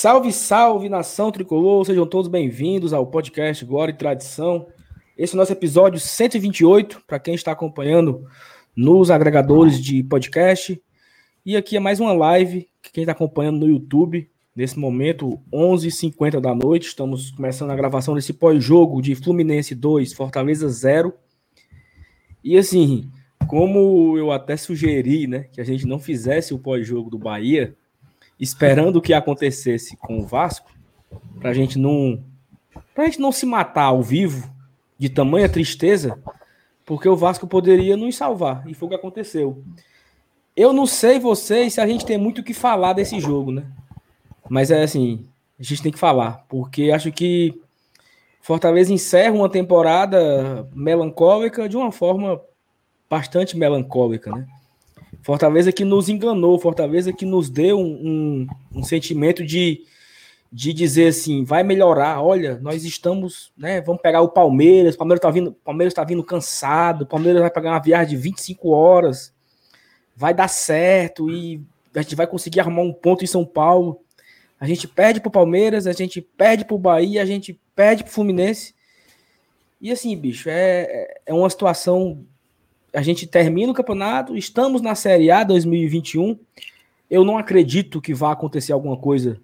Salve, salve, nação tricolor, sejam todos bem-vindos ao podcast Glória e Tradição. Esse é o nosso episódio 128, para quem está acompanhando nos agregadores de podcast. E aqui é mais uma live, que quem está acompanhando no YouTube, nesse momento, 11h50 da noite, estamos começando a gravação desse pós-jogo de Fluminense 2, Fortaleza 0. E assim, como eu até sugeri, né, que a gente não fizesse o pós-jogo do Bahia, esperando o que acontecesse com o Vasco, para a gente não, pra gente não se matar ao vivo de tamanha tristeza, porque o Vasco poderia nos salvar e foi o que aconteceu. Eu não sei vocês se a gente tem muito o que falar desse jogo, né? Mas é assim, a gente tem que falar, porque acho que Fortaleza encerra uma temporada melancólica de uma forma bastante melancólica, né? Fortaleza que nos enganou, Fortaleza que nos deu um, um, um, sentimento de, de dizer assim, vai melhorar, olha, nós estamos, né, vamos pegar o Palmeiras, o Palmeiras está vindo, Palmeiras tá vindo cansado, o Palmeiras vai pegar uma viagem de 25 horas, vai dar certo e a gente vai conseguir arrumar um ponto em São Paulo. A gente perde pro Palmeiras, a gente perde pro Bahia, a gente perde pro Fluminense. E assim, bicho, é, é uma situação a gente termina o campeonato, estamos na Série A 2021. Eu não acredito que vá acontecer alguma coisa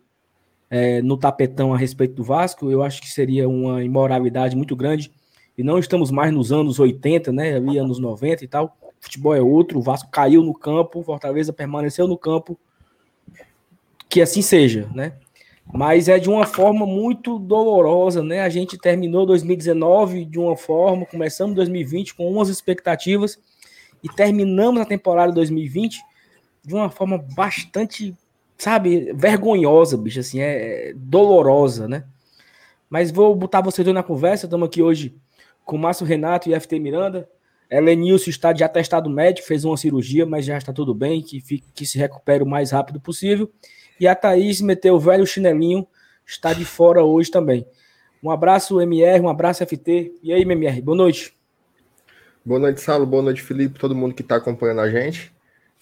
é, no tapetão a respeito do Vasco. Eu acho que seria uma imoralidade muito grande. E não estamos mais nos anos 80, né? Ali anos 90 e tal. O futebol é outro. O Vasco caiu no campo, Fortaleza permaneceu no campo. Que assim seja, né? Mas é de uma forma muito dolorosa, né? A gente terminou 2019 de uma forma, começamos 2020 com umas expectativas e terminamos a temporada 2020 de uma forma bastante, sabe, vergonhosa, bicho, assim, é, é dolorosa, né? Mas vou botar vocês dois na conversa, estamos aqui hoje com o Márcio Renato e FT Miranda. Elenilson está de atestado médico, fez uma cirurgia, mas já está tudo bem, que, fique, que se recupere o mais rápido possível. E a Thaís meteu o velho chinelinho, está de fora hoje também. Um abraço, MR, um abraço, FT. E aí, MR, boa noite. Boa noite, Salo. Boa noite, Felipe. Todo mundo que está acompanhando a gente.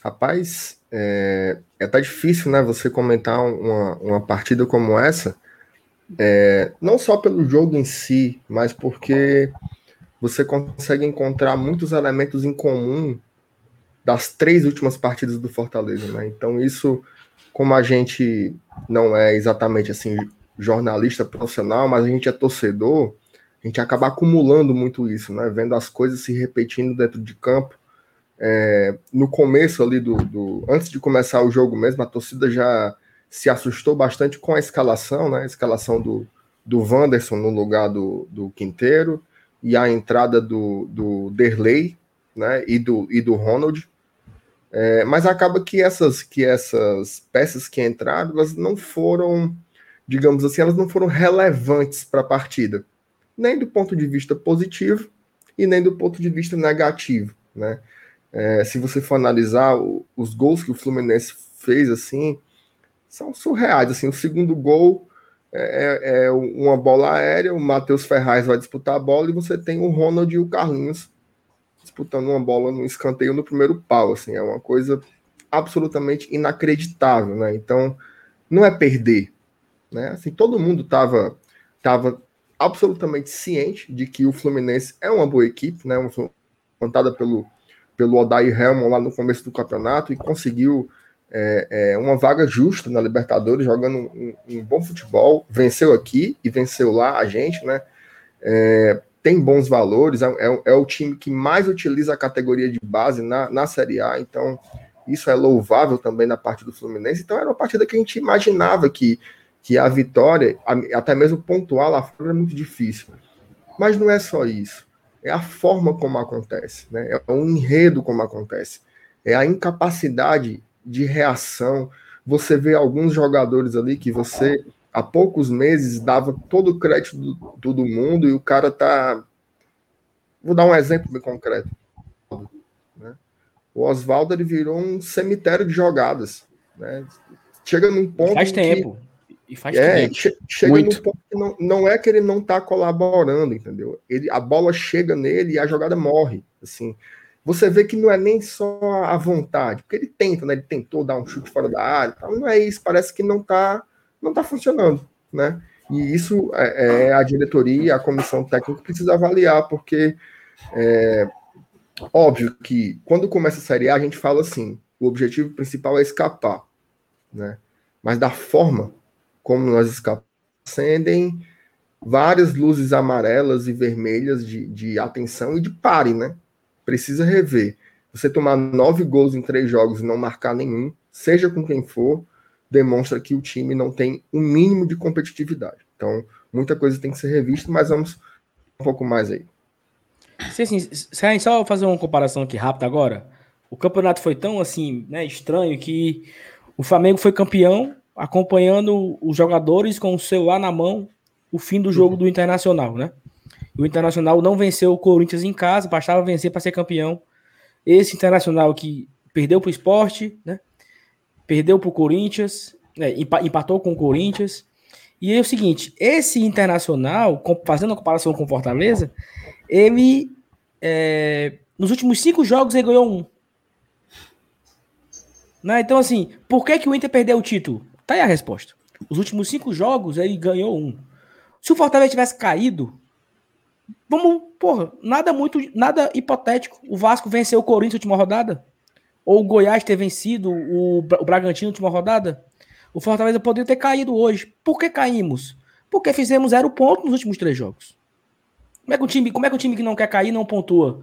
Rapaz, é, é tá difícil, né, você comentar uma, uma partida como essa, é, não só pelo jogo em si, mas porque você consegue encontrar muitos elementos em comum das três últimas partidas do Fortaleza, né? Então isso como a gente não é exatamente assim jornalista profissional, mas a gente é torcedor, a gente acaba acumulando muito isso, né? Vendo as coisas se repetindo dentro de campo. É, no começo ali do, do, antes de começar o jogo mesmo, a torcida já se assustou bastante com a escalação, né? A escalação do, do Wanderson no lugar do, do Quinteiro e a entrada do, do Derley, né? E do, e do Ronald. É, mas acaba que essas, que essas peças que entraram, elas não foram, digamos assim, elas não foram relevantes para a partida, nem do ponto de vista positivo e nem do ponto de vista negativo, né? É, se você for analisar o, os gols que o Fluminense fez, assim, são surreais, assim, o segundo gol é, é, é uma bola aérea, o Matheus Ferraz vai disputar a bola e você tem o Ronald e o Carlinhos disputando uma bola no escanteio no primeiro pau, assim, é uma coisa absolutamente inacreditável, né? Então, não é perder, né? Assim, todo mundo estava tava absolutamente ciente de que o Fluminense é uma boa equipe, né? Montada pelo pelo Odair Helmond lá no começo do campeonato e conseguiu é, é, uma vaga justa na Libertadores, jogando um, um, bom futebol, venceu aqui e venceu lá a gente, né? É, tem bons valores, é, é, é, o time que mais utiliza a categoria de base na, na Série A, então isso é louvável também na parte do Fluminense. Então era uma partida que a gente imaginava que, que a vitória, até mesmo pontuar lá fora, é muito difícil. Mas não é só isso. É a forma como acontece, né? é o enredo como acontece, é a incapacidade de reação. Você vê alguns jogadores ali que você há poucos meses dava todo o crédito do, todo mundo e o cara tá. Vou dar um exemplo bem concreto. Né? O Oswaldo ele virou um cemitério de jogadas. Né? Chega num ponto. Faz tempo. E faz é, tempo. Che chega Muito. num ponto que não, não é que ele não está colaborando, entendeu? Ele, a bola chega nele e a jogada morre. Assim, você vê que não é nem só a vontade, porque ele tenta, né? Ele tentou dar um chute fora da área, não é isso. Parece que não está não está funcionando, né? E isso é, é, a diretoria a comissão técnica precisa avaliar, porque é óbvio que quando começa a Série A, a gente fala assim, o objetivo principal é escapar, né? Mas da forma como nós escapamos, acendem várias luzes amarelas e vermelhas de, de atenção e de pare, né? Precisa rever. Você tomar nove gols em três jogos e não marcar nenhum, seja com quem for, demonstra que o time não tem um mínimo de competitividade. Então, muita coisa tem que ser revista, mas vamos um pouco mais aí. Sim, sim. Só fazer uma comparação aqui rápida agora, o campeonato foi tão assim, né, estranho que o Flamengo foi campeão acompanhando os jogadores com o celular na mão o fim do jogo do Internacional, né? O Internacional não venceu o Corinthians em casa, bastava vencer para ser campeão. Esse Internacional que perdeu para o esporte, né? Perdeu para o Corinthians, né? empatou com o Corinthians. E é o seguinte: esse Internacional, fazendo a comparação com o Fortaleza, ele é, nos últimos cinco jogos ele ganhou um. Né? Então, assim, por que, que o Inter perdeu o título? Tá aí a resposta. Os últimos cinco jogos ele ganhou um. Se o Fortaleza tivesse caído, vamos, porra, nada muito, nada hipotético. O Vasco venceu o Corinthians na última rodada? Ou o Goiás ter vencido o, o Bragantino na última rodada? O Fortaleza poderia ter caído hoje. Por que caímos? Porque fizemos zero ponto nos últimos três jogos. Como é que um time, como é que um time que não quer cair não pontua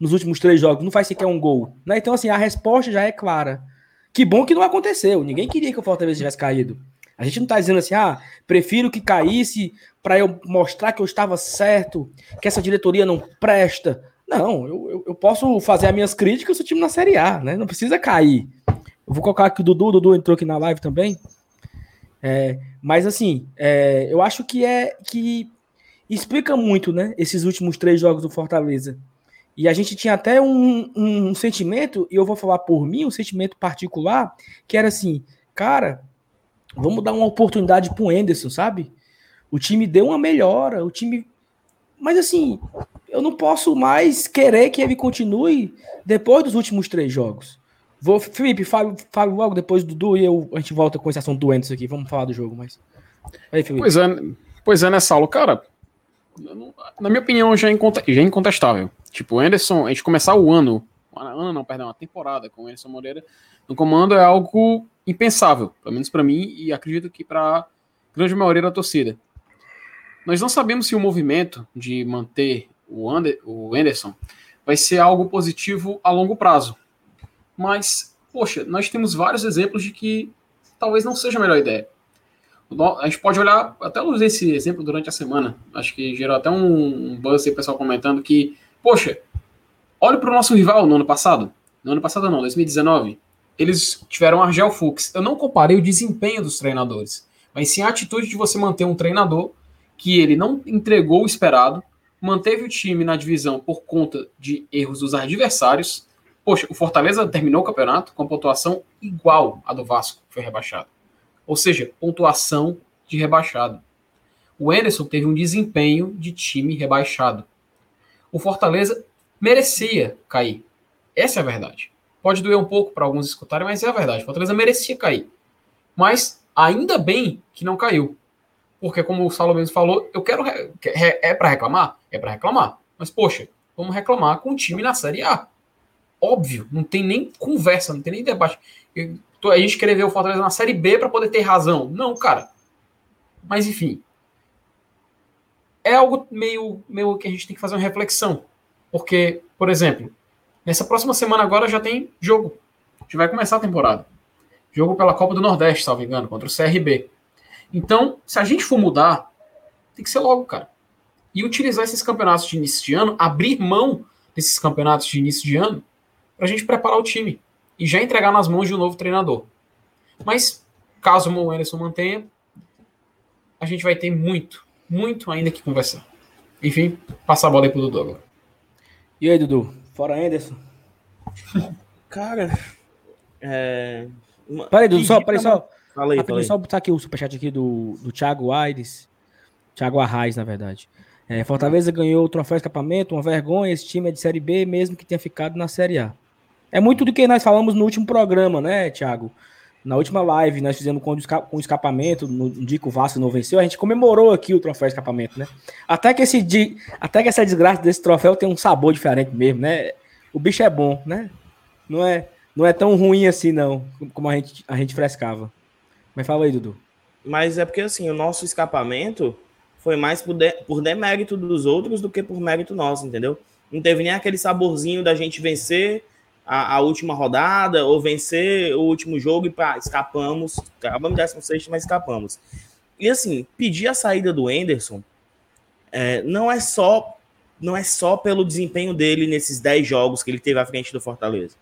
nos últimos três jogos? Não faz sequer um gol. Né? Então, assim, a resposta já é clara. Que bom que não aconteceu. Ninguém queria que o Fortaleza tivesse caído. A gente não está dizendo assim, ah, prefiro que caísse para eu mostrar que eu estava certo, que essa diretoria não presta. Não, eu, eu, posso fazer as minhas críticas o time na Série A, né? Não precisa cair. Eu vou colocar aqui o Dudu, o Dudu entrou aqui na live também. É, mas assim, é, eu acho que é que explica muito, né? Esses últimos três jogos do Fortaleza. E a gente tinha até um, um, um sentimento, e eu vou falar por mim, um sentimento particular, que era assim, cara, Vamos dar uma oportunidade pro Enderson, sabe? O time deu uma melhora, o time. Mas assim, eu não posso mais querer que ele continue depois dos últimos três jogos. Vou, Felipe, fale logo depois do Dudu e eu, a gente volta com esse assunto do Enderson aqui. Vamos falar do jogo, mas. Aí. Pois é, pois é, né, Saulo? Cara, na minha opinião, já é, já é incontestável. Tipo, o Anderson, a gente começar o ano, ano não, perdão, a temporada com o Anderson Moreira no comando é algo impensável, pelo menos para mim e acredito que para grande maioria da torcida. Nós não sabemos se o movimento de manter o, Ander, o Anderson vai ser algo positivo a longo prazo. Mas, poxa, nós temos vários exemplos de que talvez não seja a melhor ideia. A gente pode olhar, até usei esse exemplo durante a semana, acho que gerou até um, buzz aí, pessoal comentando que, poxa, olhe para o nosso rival no ano passado. No ano passado não, 2019 eles tiveram Argel Fux. Eu não comparei o desempenho dos treinadores, mas sim a atitude de você manter um treinador que ele não entregou o esperado, manteve o time na divisão por conta de erros dos adversários. Poxa, o Fortaleza terminou o campeonato com pontuação igual à do Vasco, que foi rebaixado. Ou seja, pontuação de rebaixado. O Enderson teve um desempenho de time rebaixado. O Fortaleza merecia cair. Essa é a verdade. Pode doer um pouco para alguns escutarem, mas é a verdade. Fortaleza merecia cair. Mas ainda bem que não caiu. Porque, como o Saulo mesmo falou, eu quero. É para reclamar? É para reclamar. Mas, poxa, vamos reclamar com o time na Série A. Óbvio, não tem nem conversa, não tem nem debate. A gente querer ver o Fortaleza na Série B para poder ter razão. Não, cara. Mas, enfim. É algo meio, meio que a gente tem que fazer uma reflexão. Porque, por exemplo, Nessa próxima semana agora já tem jogo. A gente vai começar a temporada. Jogo pela Copa do Nordeste, salvo engano, contra o CRB. Então, se a gente for mudar, tem que ser logo, cara. E utilizar esses campeonatos de início de ano, abrir mão desses campeonatos de início de ano, para a gente preparar o time e já entregar nas mãos de um novo treinador. Mas, caso o Anderson mantenha, a gente vai ter muito, muito ainda que conversar. Enfim, passar a bola aí pro Dudu agora. E aí, Dudu? Fora Anderson. Cara. É. Uma... Peraí, Dudu, só, peraí, só. Fala aí, fala aí. Só botar aqui o superchat aqui do, do Thiago Aires. Thiago Arraes, na verdade. É, Fortaleza ganhou o troféu escapamento, uma vergonha. Esse time é de Série B, mesmo que tenha ficado na Série A. É muito do que nós falamos no último programa, né, Thiago? Na última live, nós fizemos com, com escapamento, no dia que o Vasco não venceu, a gente comemorou aqui o troféu de escapamento, né? Até que, esse, até que essa desgraça desse troféu tem um sabor diferente mesmo, né? O bicho é bom, né? Não é, não é tão ruim assim, não, como a gente, a gente frescava. Mas fala aí, Dudu. Mas é porque, assim, o nosso escapamento foi mais por, de, por demérito dos outros do que por mérito nosso, entendeu? Não teve nem aquele saborzinho da gente vencer a, a última rodada ou vencer o último jogo e pá, escapamos. Acabamos 16, mas escapamos. E assim, pedir a saída do Enderson é, não é só não é só pelo desempenho dele nesses 10 jogos que ele teve à frente do Fortaleza.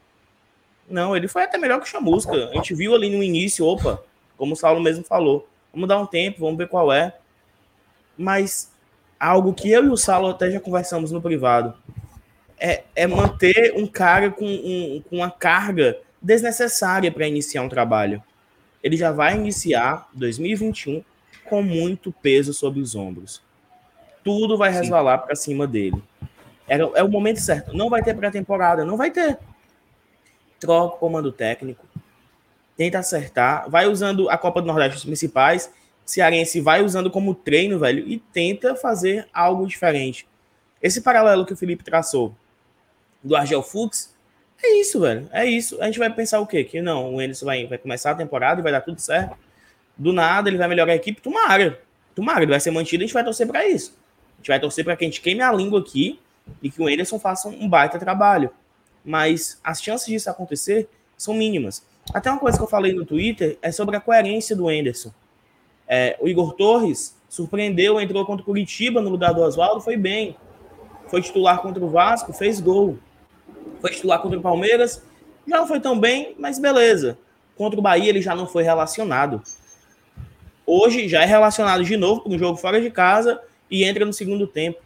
Não, ele foi até melhor que o Chamusca. A gente viu ali no início, opa, como o Saulo mesmo falou, vamos dar um tempo, vamos ver qual é. Mas algo que eu e o Saulo até já conversamos no privado é, é manter um cara com, um, com uma carga desnecessária para iniciar um trabalho. Ele já vai iniciar 2021 com muito peso sobre os ombros. Tudo vai resvalar para cima dele. É, é o momento certo. Não vai ter pré-temporada, não vai ter. Troca o comando técnico, tenta acertar, vai usando a Copa do Nordeste os principais, Cearense vai usando como treino, velho, e tenta fazer algo diferente. Esse paralelo que o Felipe traçou do Argel Fux. É isso, velho. É isso. A gente vai pensar o quê? Que não, o Enderson vai, vai começar a temporada e vai dar tudo certo. Do nada ele vai melhorar a equipe. Tomara. Tomara, ele vai ser mantido. A gente vai torcer para isso. A gente vai torcer para que a gente queime a língua aqui e que o Enderson faça um baita trabalho. Mas as chances disso acontecer são mínimas. Até uma coisa que eu falei no Twitter é sobre a coerência do Enderson. É, o Igor Torres surpreendeu, entrou contra o Curitiba no lugar do Oswaldo, foi bem. Foi titular contra o Vasco, fez gol foi titular contra o Palmeiras, já não foi tão bem, mas beleza. Contra o Bahia ele já não foi relacionado. Hoje já é relacionado de novo para um jogo fora de casa e entra no segundo tempo.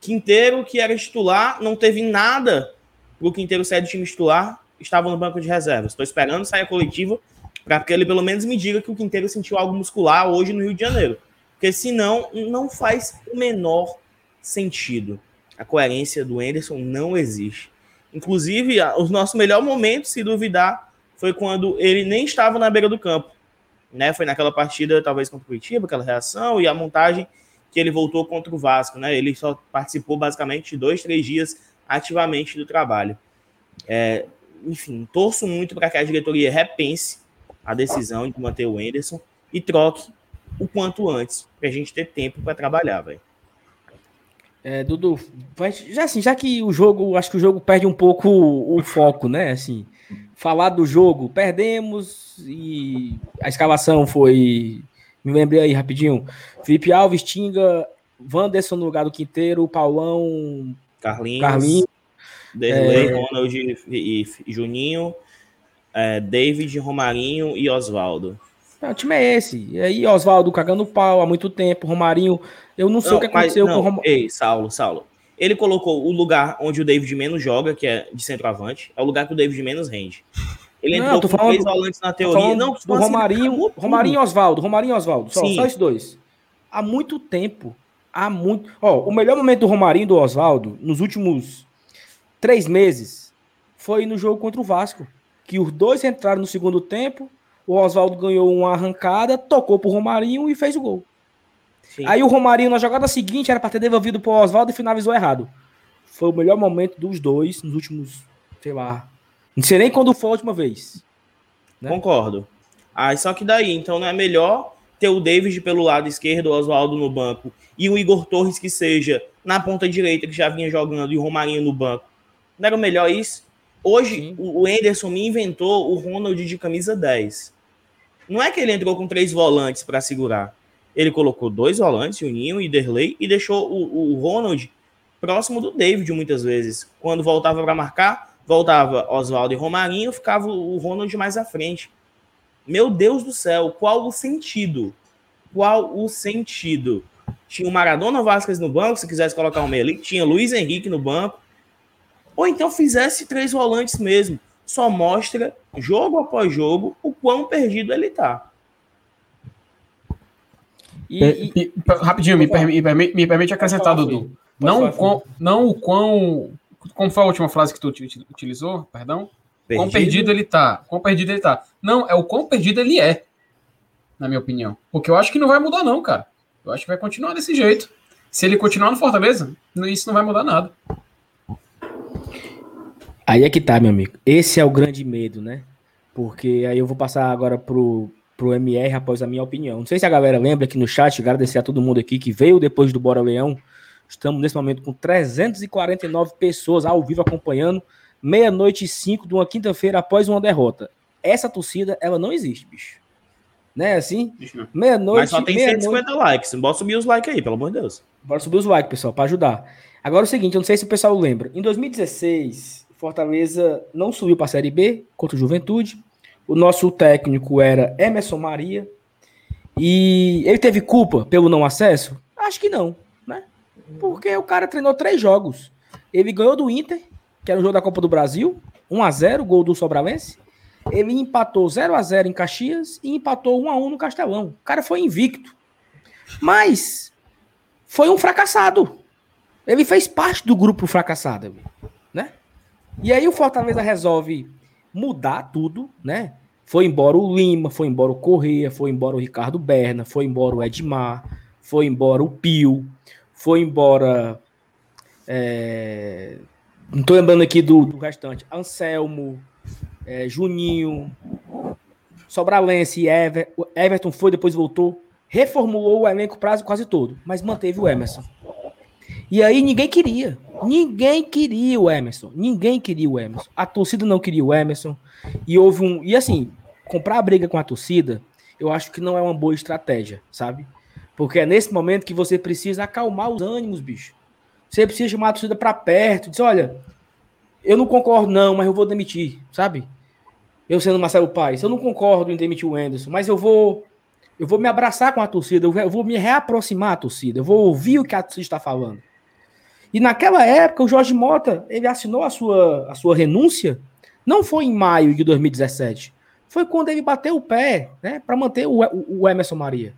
Quinteiro, que era titular, não teve nada para o Quinteiro sair do time titular, estava no banco de reservas. Estou esperando sair a coletiva para que ele pelo menos me diga que o Quinteiro sentiu algo muscular hoje no Rio de Janeiro. Porque senão não faz o menor sentido. A coerência do Anderson não existe. Inclusive, o nosso melhor momento, se duvidar, foi quando ele nem estava na beira do campo. Né? Foi naquela partida, talvez contra o Curitiba, aquela reação, e a montagem que ele voltou contra o Vasco. Né? Ele só participou basicamente dois, três dias ativamente do trabalho. É, enfim, torço muito para que a diretoria repense a decisão de manter o Anderson e troque o quanto antes, para a gente ter tempo para trabalhar, velho. É, Dudu, já assim, já que o jogo, acho que o jogo perde um pouco o, o foco, né? Assim, falar do jogo, perdemos e a escalação foi, me lembrei aí rapidinho, Felipe Alves, Tinga, Wanderson no lugar do Quinteiro, Paulão, Carlinhos, Carlinhos Derlei, é... Ronald e, e Juninho, é, David, Romarinho e Oswaldo. É, o time é esse. E aí, Oswaldo cagando pau há muito tempo, Romarinho. Eu não sei não, o que aconteceu mas, não, com o Romarinho. Ei, Saulo, Saulo. Ele colocou o lugar onde o David menos joga, que é de centroavante, é o lugar que o David menos rende. Ele entrou não, com falando, três volantes na teoria. Não, do Romarinho, Romarinho e Oswaldo. Romarinho e Oswaldo. Só, só esses dois. Há muito tempo. Há muito. Ó, o melhor momento do Romarinho e do Oswaldo, nos últimos três meses, foi no jogo contra o Vasco. Que os dois entraram no segundo tempo o Oswaldo ganhou uma arrancada, tocou pro Romarinho e fez o gol. Sim. Aí o Romarinho, na jogada seguinte, era para ter devolvido pro Oswaldo e finalizou errado. Foi o melhor momento dos dois nos últimos, sei lá. Não sei nem quando foi a última vez. Né? Concordo. Ah, só que daí, então não é melhor ter o David pelo lado esquerdo, o Oswaldo no banco, e o Igor Torres que seja na ponta direita, que já vinha jogando, e o Romarinho no banco. Não era melhor isso? Hoje, Sim. o Enderson me inventou o Ronald de camisa 10. Não é que ele entrou com três volantes para segurar. Ele colocou dois volantes, o Ninho e Derley, e deixou o, o Ronald próximo do David muitas vezes. Quando voltava para marcar, voltava Oswaldo e Romarinho, ficava o Ronald mais à frente. Meu Deus do céu, qual o sentido? Qual o sentido? Tinha o Maradona Vasquez no banco, se quisesse colocar o meio ali, tinha Luiz Henrique no banco. Ou então fizesse três volantes mesmo só mostra, jogo após jogo, o quão perdido ele está. E, e, e, rapidinho, me, permi, me, permite acrescentar, Dudu. Não, o quão, não o quão. Como foi a última frase que tu utilizou? Perdão? Perdido? Quão perdido ele tá? Quão perdido ele tá? Não, é o quão perdido ele é, na minha opinião. Porque eu acho que não vai mudar, não, cara. Eu acho que vai continuar desse jeito. Se ele continuar no Fortaleza, isso não vai mudar nada. Aí é que tá, meu amigo. Esse é o grande medo, né? Porque aí eu vou passar agora pro, pro MR após a minha opinião. Não sei se a galera lembra aqui no chat, agradecer a todo mundo aqui que veio depois do Bora Leão. Estamos nesse momento com 349 pessoas ao vivo acompanhando. Meia-noite e cinco de uma quinta-feira após uma derrota. Essa torcida, ela não existe, bicho. Né, assim? Meia-noite. Mas só tem 150 likes. Bora subir os likes aí, pelo amor de Deus. Bora subir os likes, pessoal, para ajudar. Agora é o seguinte, eu não sei se o pessoal lembra. Em 2016, Fortaleza não subiu para a Série B contra o Juventude. O nosso técnico era Emerson Maria. E ele teve culpa pelo não acesso? Acho que não, né? Porque o cara treinou três jogos. Ele ganhou do Inter, que era o jogo da Copa do Brasil, 1 a 0 gol do Sobralense. Ele empatou 0 a 0 em Caxias e empatou 1 a 1 no Castelão. O cara foi invicto. Mas foi um fracassado. Ele fez parte do grupo fracassado, né? E aí o Fortaleza resolve mudar tudo, né? Foi embora o Lima, foi embora o Correia, foi embora o Ricardo Berna, foi embora o Edmar, foi embora o Pio, foi embora. É... Não tô lembrando aqui do, do restante. Anselmo, é, Juninho, Sobralense, Ever, Everton foi, depois voltou. Reformulou o elenco prazo quase todo, mas manteve o Emerson. E aí ninguém queria. Ninguém queria o Emerson. Ninguém queria o Emerson. A torcida não queria o Emerson. E houve um. E assim, comprar a briga com a torcida, eu acho que não é uma boa estratégia, sabe? Porque é nesse momento que você precisa acalmar os ânimos, bicho. Você precisa chamar a torcida para perto. Dizer, olha, eu não concordo, não, mas eu vou demitir, sabe? Eu sendo Marcelo Paes, eu não concordo em demitir o Anderson, mas eu vou. Eu vou me abraçar com a torcida, eu vou me reaproximar da torcida, eu vou ouvir o que a torcida está falando. E naquela época, o Jorge Mota, ele assinou a sua, a sua renúncia, não foi em maio de 2017, foi quando ele bateu o pé, né, para manter o, o, o, Emerson Maria.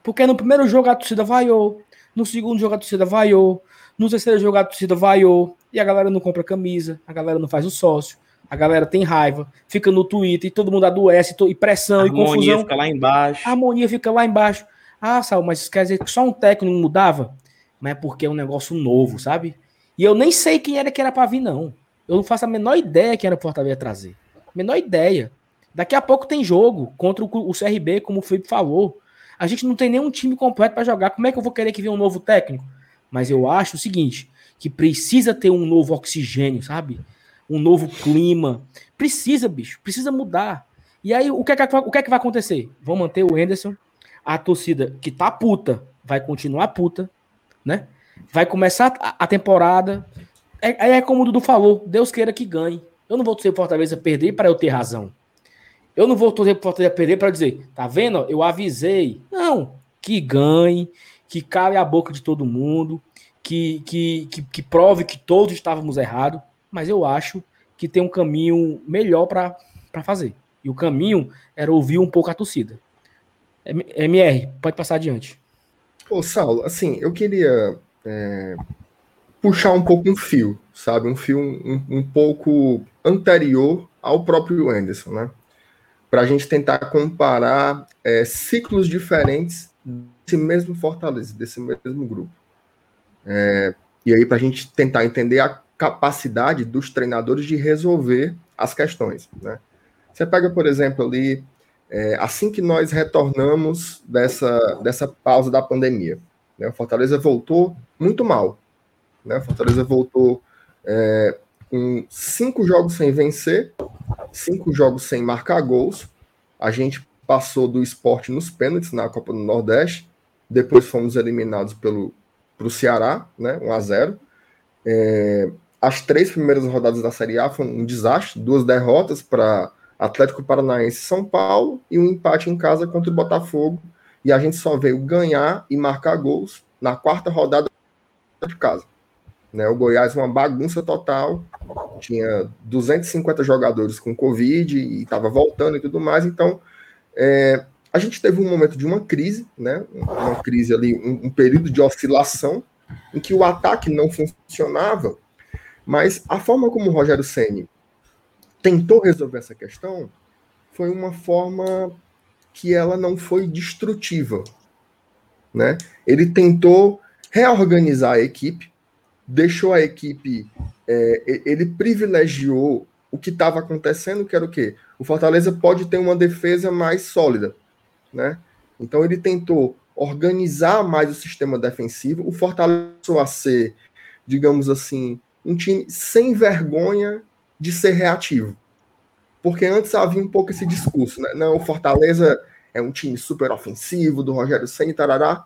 Porque no primeiro jogo a torcida vaiou, no segundo jogo a torcida vaiou, no terceiro jogo a torcida vaiou, e a galera não compra camisa, a galera não faz o sócio, a galera tem raiva, fica no Twitter e todo mundo adoece, e pressão a e confusão. A harmonia fica lá embaixo. A harmonia fica lá embaixo. Ah, Sal, mas quer dizer que só um técnico mudava? Mas é porque é um negócio novo, sabe? E eu nem sei quem era que era para vir, não. Eu não faço a menor ideia quem era o Fortaleza trazer. Menor ideia. Daqui a pouco tem jogo contra o, CRB, como o Felipe falou. A gente não tem nenhum time completo para jogar. Como é que eu vou querer que venha um novo técnico? Mas eu acho o seguinte: que precisa ter um novo oxigênio, sabe? Um novo clima. Precisa, bicho. Precisa mudar. E aí, o que é que, o que, é que vai acontecer? Vão manter o Anderson. A torcida que tá puta vai continuar puta né? Vai começar a, temporada. É, é como o Dudu falou: Deus queira que ganhe. Eu não vou torcer o Fortaleza perder para eu ter razão. Eu não vou torcer o Fortaleza perder para dizer, tá vendo? Eu avisei. Não, que ganhe, que cale a boca de todo mundo, que, que, que, que prove que todos estávamos errados. Mas eu acho que tem um caminho melhor para fazer. E o caminho era ouvir um pouco a torcida. MR, pode passar adiante. Ô, Saulo, assim, eu queria é, puxar um pouco um fio, sabe? Um fio um, um pouco anterior ao próprio Anderson, né? Para a gente tentar comparar é, ciclos diferentes desse mesmo Fortaleza, desse mesmo grupo. É, e aí, para a gente tentar entender a capacidade dos treinadores de resolver as questões, né? Você pega, por exemplo, ali é, assim que nós retornamos dessa, dessa pausa da pandemia. Né? O Fortaleza voltou muito mal. Né? O Fortaleza voltou é, com cinco jogos sem vencer, cinco jogos sem marcar gols. A gente passou do esporte nos pênaltis na Copa do Nordeste. Depois fomos eliminados pelo pro Ceará, né? 1 a 0 é, As três primeiras rodadas da Série A foram um desastre, duas derrotas para Atlético Paranaense São Paulo e um empate em casa contra o Botafogo. E a gente só veio ganhar e marcar gols na quarta rodada de casa. Né, o Goiás uma bagunça total, tinha 250 jogadores com Covid e estava voltando e tudo mais. Então, é, a gente teve um momento de uma crise, né, uma crise ali, um, um período de oscilação, em que o ataque não funcionava, mas a forma como o Rogério Ceni tentou resolver essa questão, foi uma forma que ela não foi destrutiva. Né? Ele tentou reorganizar a equipe, deixou a equipe, é, ele privilegiou o que estava acontecendo, que era o quê? O Fortaleza pode ter uma defesa mais sólida, né? Então ele tentou organizar mais o sistema defensivo, o Fortaleza a ser, digamos assim, um time sem vergonha de ser reativo. Porque antes havia um pouco esse discurso, né? Não, o Fortaleza é um time super ofensivo, do Rogério Senna tarará.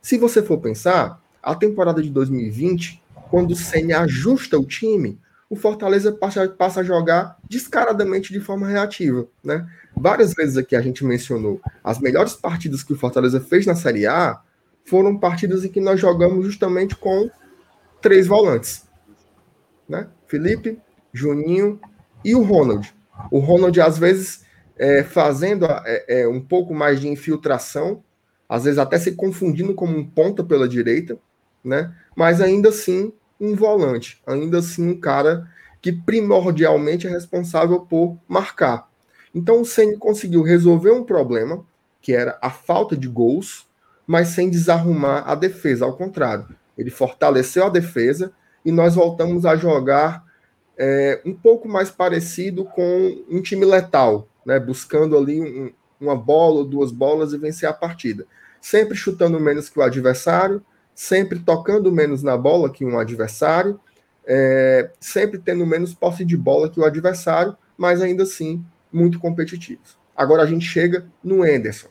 Se você for pensar, a temporada de 2020, quando o Senna ajusta o time, o Fortaleza passa, passa a jogar descaradamente de forma reativa, né? Várias vezes aqui a gente mencionou as melhores partidas que o Fortaleza fez na Série A foram partidas em que nós jogamos justamente com três volantes, né? Felipe, Juninho e o Ronald. O Ronald às vezes é, fazendo é, é, um pouco mais de infiltração, às vezes até se confundindo como um ponta pela direita, né? Mas ainda assim um volante, ainda assim um cara que primordialmente é responsável por marcar. Então o Ceni conseguiu resolver um problema, que era a falta de gols, mas sem desarrumar a defesa, ao contrário. Ele fortaleceu a defesa e nós voltamos a jogar é, um pouco mais parecido com um time letal, né, buscando ali um, uma bola ou duas bolas e vencer a partida. Sempre chutando menos que o adversário, sempre tocando menos na bola que um adversário, é, sempre tendo menos posse de bola que o adversário, mas ainda assim muito competitivos. Agora a gente chega no Enderson.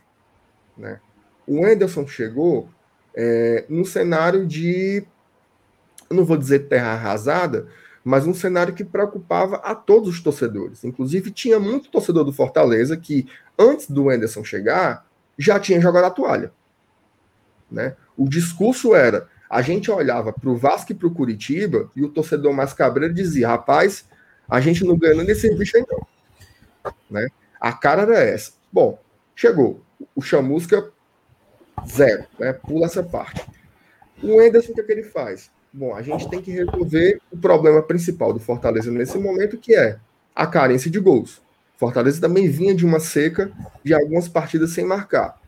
Né? O Enderson chegou é, num cenário de, não vou dizer terra arrasada, mas um cenário que preocupava a todos os torcedores. Inclusive, tinha muito torcedor do Fortaleza que, antes do Enderson chegar, já tinha jogado a toalha. Né? O discurso era: a gente olhava para o Vasco e para o Curitiba e o torcedor mais cabreiro dizia: rapaz, a gente não ganha nem serviço aí não. Né? A cara era essa. Bom, chegou. O Chamusca, zero. Né? Pula essa parte. O Enderson, o que, é que ele faz? Bom, a gente tem que resolver o problema principal do Fortaleza nesse momento, que é a carência de gols. Fortaleza também vinha de uma seca de algumas partidas sem marcar.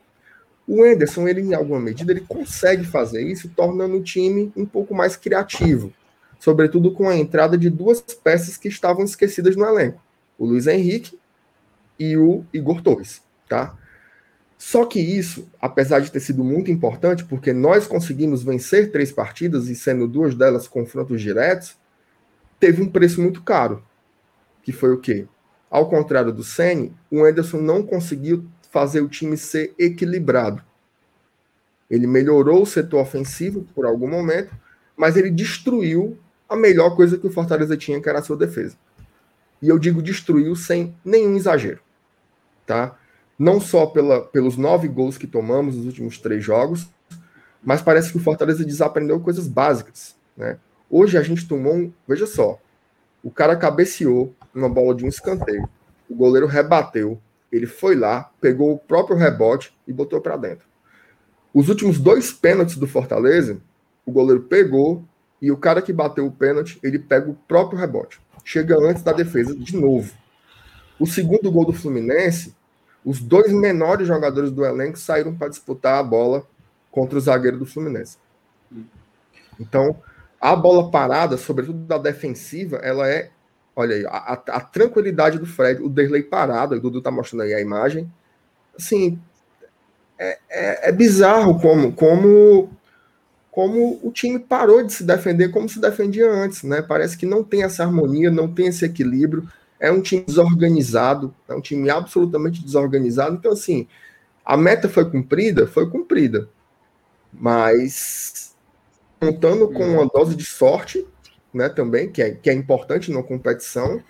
O Enderson, ele em alguma medida, ele consegue fazer isso, tornando o time um pouco mais criativo, sobretudo com a entrada de duas peças que estavam esquecidas no elenco, o Luiz Henrique e o Igor Torres, tá? Só que isso, apesar de ter sido muito importante, porque nós conseguimos vencer três partidas e sendo duas delas confrontos diretos, teve um preço muito caro, que foi o quê? Ao contrário do Ceni, o Anderson não conseguiu fazer o time ser equilibrado. Ele melhorou o setor ofensivo por algum momento, mas ele destruiu a melhor coisa que o Fortaleza tinha, que era a sua defesa. E eu digo destruiu sem nenhum exagero, tá? Não só pela, pelos nove gols que tomamos nos últimos três jogos, mas parece que o Fortaleza desaprendeu coisas básicas. Né? Hoje a gente tomou um. Veja só, o cara cabeceou uma bola de um escanteio, o goleiro rebateu, ele foi lá, pegou o próprio rebote e botou para dentro. Os últimos dois pênaltis do Fortaleza, o goleiro pegou e o cara que bateu o pênalti, ele pega o próprio rebote. Chega antes da defesa de novo. O segundo gol do Fluminense, os dois menores jogadores do elenco saíram para disputar a bola contra o zagueiro do Fluminense. Então, a bola parada, sobretudo da defensiva, ela é. Olha aí, a, a tranquilidade do Fred, o Derley parado, o Dudu tá mostrando aí a imagem. Assim, é, é, é bizarro como, como, como o time parou de se defender como se defendia antes, né? Parece que não tem essa harmonia, não tem esse equilíbrio é um time desorganizado, é um time absolutamente desorganizado. Então, assim, a meta foi cumprida? Foi cumprida. Mas contando com uma dose de sorte, né, também, que é, que é importante na competição,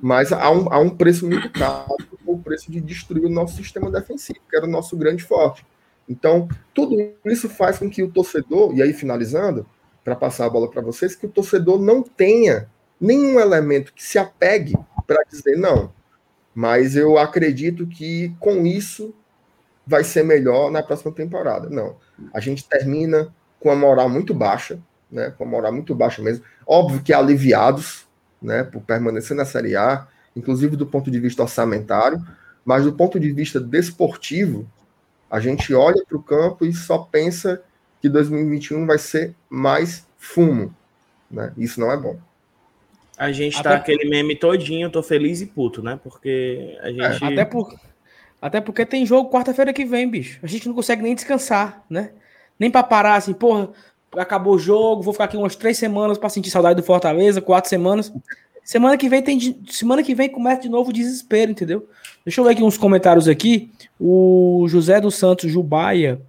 mas há um, há um preço muito caro, o preço de destruir o nosso sistema defensivo, que era o nosso grande forte. Então, tudo isso faz com que o torcedor, e aí finalizando, para passar a bola para vocês, que o torcedor não tenha nenhum elemento que se apegue para dizer não. Mas eu acredito que com isso vai ser melhor na próxima temporada. Não. A gente termina com a moral muito baixa, né? Com a moral muito baixa mesmo. Óbvio que aliviados, né? Por permanecer na Série A. inclusive do ponto de vista orçamentário, mas do ponto de vista desportivo, a gente olha para o campo e só pensa que 2021 vai ser mais fumo. Né? Isso não é bom. A gente tá até aquele meme todinho, tô feliz e puto, né? Porque a gente. É, até, por, até porque tem jogo quarta-feira que vem, bicho. A gente não consegue nem descansar, né? Nem pra parar assim, porra, acabou o jogo, vou ficar aqui umas três semanas para sentir saudade do Fortaleza, quatro semanas. Semana que vem tem semana que vem começa de novo o desespero, entendeu? Deixa eu ler aqui uns comentários aqui. O José dos Santos Jubaia,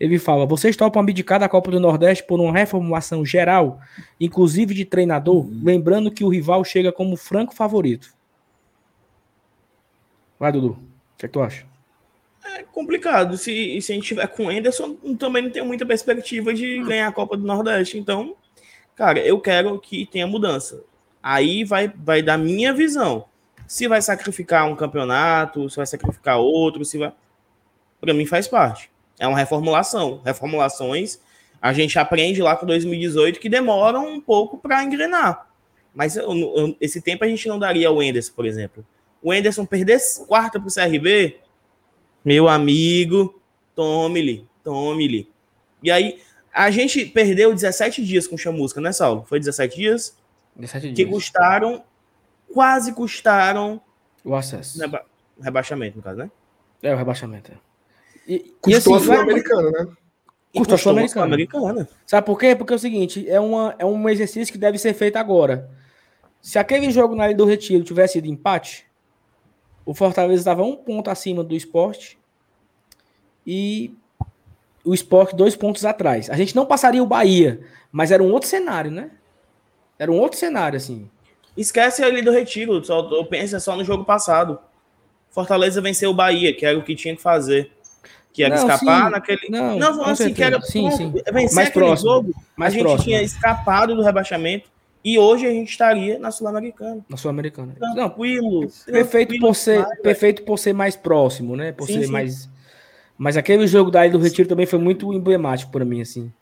ele fala: "Vocês topam abdicar da Copa do Nordeste por uma reformulação geral, inclusive de treinador, lembrando que o rival chega como franco favorito." Vai, Dudu. O que, é que tu acha? é complicado. Se, se a gente tiver com o Anderson, também não tem muita perspectiva de hum. ganhar a Copa do Nordeste. Então, cara, eu quero que tenha mudança. Aí vai, vai dar minha visão. Se vai sacrificar um campeonato, se vai sacrificar outro, se vai. Para mim faz parte. É uma reformulação. Reformulações a gente aprende lá com 2018 que demoram um pouco para engrenar. Mas eu, eu, esse tempo a gente não daria ao Enderson, por exemplo. O Enderson perder quarta para o CRB, meu amigo, tome-lhe, tome-lhe. E aí, a gente perdeu 17 dias com chamusca, né, Saulo? Foi 17 dias? 17 dias. Que custaram, quase custaram... O acesso. Reba rebaixamento, no caso, né? É, o rebaixamento. É. E, custou e assim, a Sul-Americana, né? Custou a Sul-Americana. Sabe por quê? Porque é o seguinte, é, uma, é um exercício que deve ser feito agora. Se aquele jogo na Ilha do Retiro tivesse sido empate, o Fortaleza estava um ponto acima do esporte e o esporte dois pontos atrás. A gente não passaria o Bahia, mas era um outro cenário, né? Era um outro cenário, assim. Esquece ali do retiro, só pensa só no jogo passado. Fortaleza venceu o Bahia, que era o que tinha que fazer. Que era não, escapar sim, naquele. Não, não assim, certeza. que era sim, sim. vencer mais aquele próximo, jogo. Mais a gente próximo. tinha escapado do rebaixamento e hoje a gente estaria na Sul-Americana. Na Sul-Americana. Tranquilo. Perfeito por ser, perfeito por ser mais próximo, né? Por sim, ser sim. mais. Mas aquele jogo da Ilha do Retiro também foi muito emblemático para mim, assim.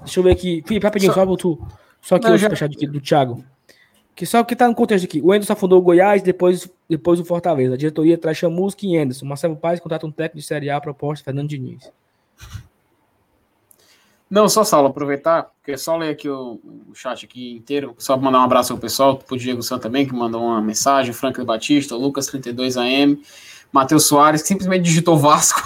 Deixa eu ver aqui. Felipe, rapidinho, só, só, tu, só aqui o já... aqui do Thiago. Que só que tá no contexto aqui. O Anderson fundou o Goiás, depois, depois o Fortaleza. A diretoria traz Chamusca e Anderson. Marcelo Paz contrata um técnico de Série A proposta Fernando Diniz. Não, só Saulo, aproveitar, porque só ler aqui o, o chat aqui inteiro, só mandar um abraço ao pessoal, pro Diego Santos também, que mandou uma mensagem, Franklin Batista, Lucas 32AM, Matheus Soares, que simplesmente digitou Vasco.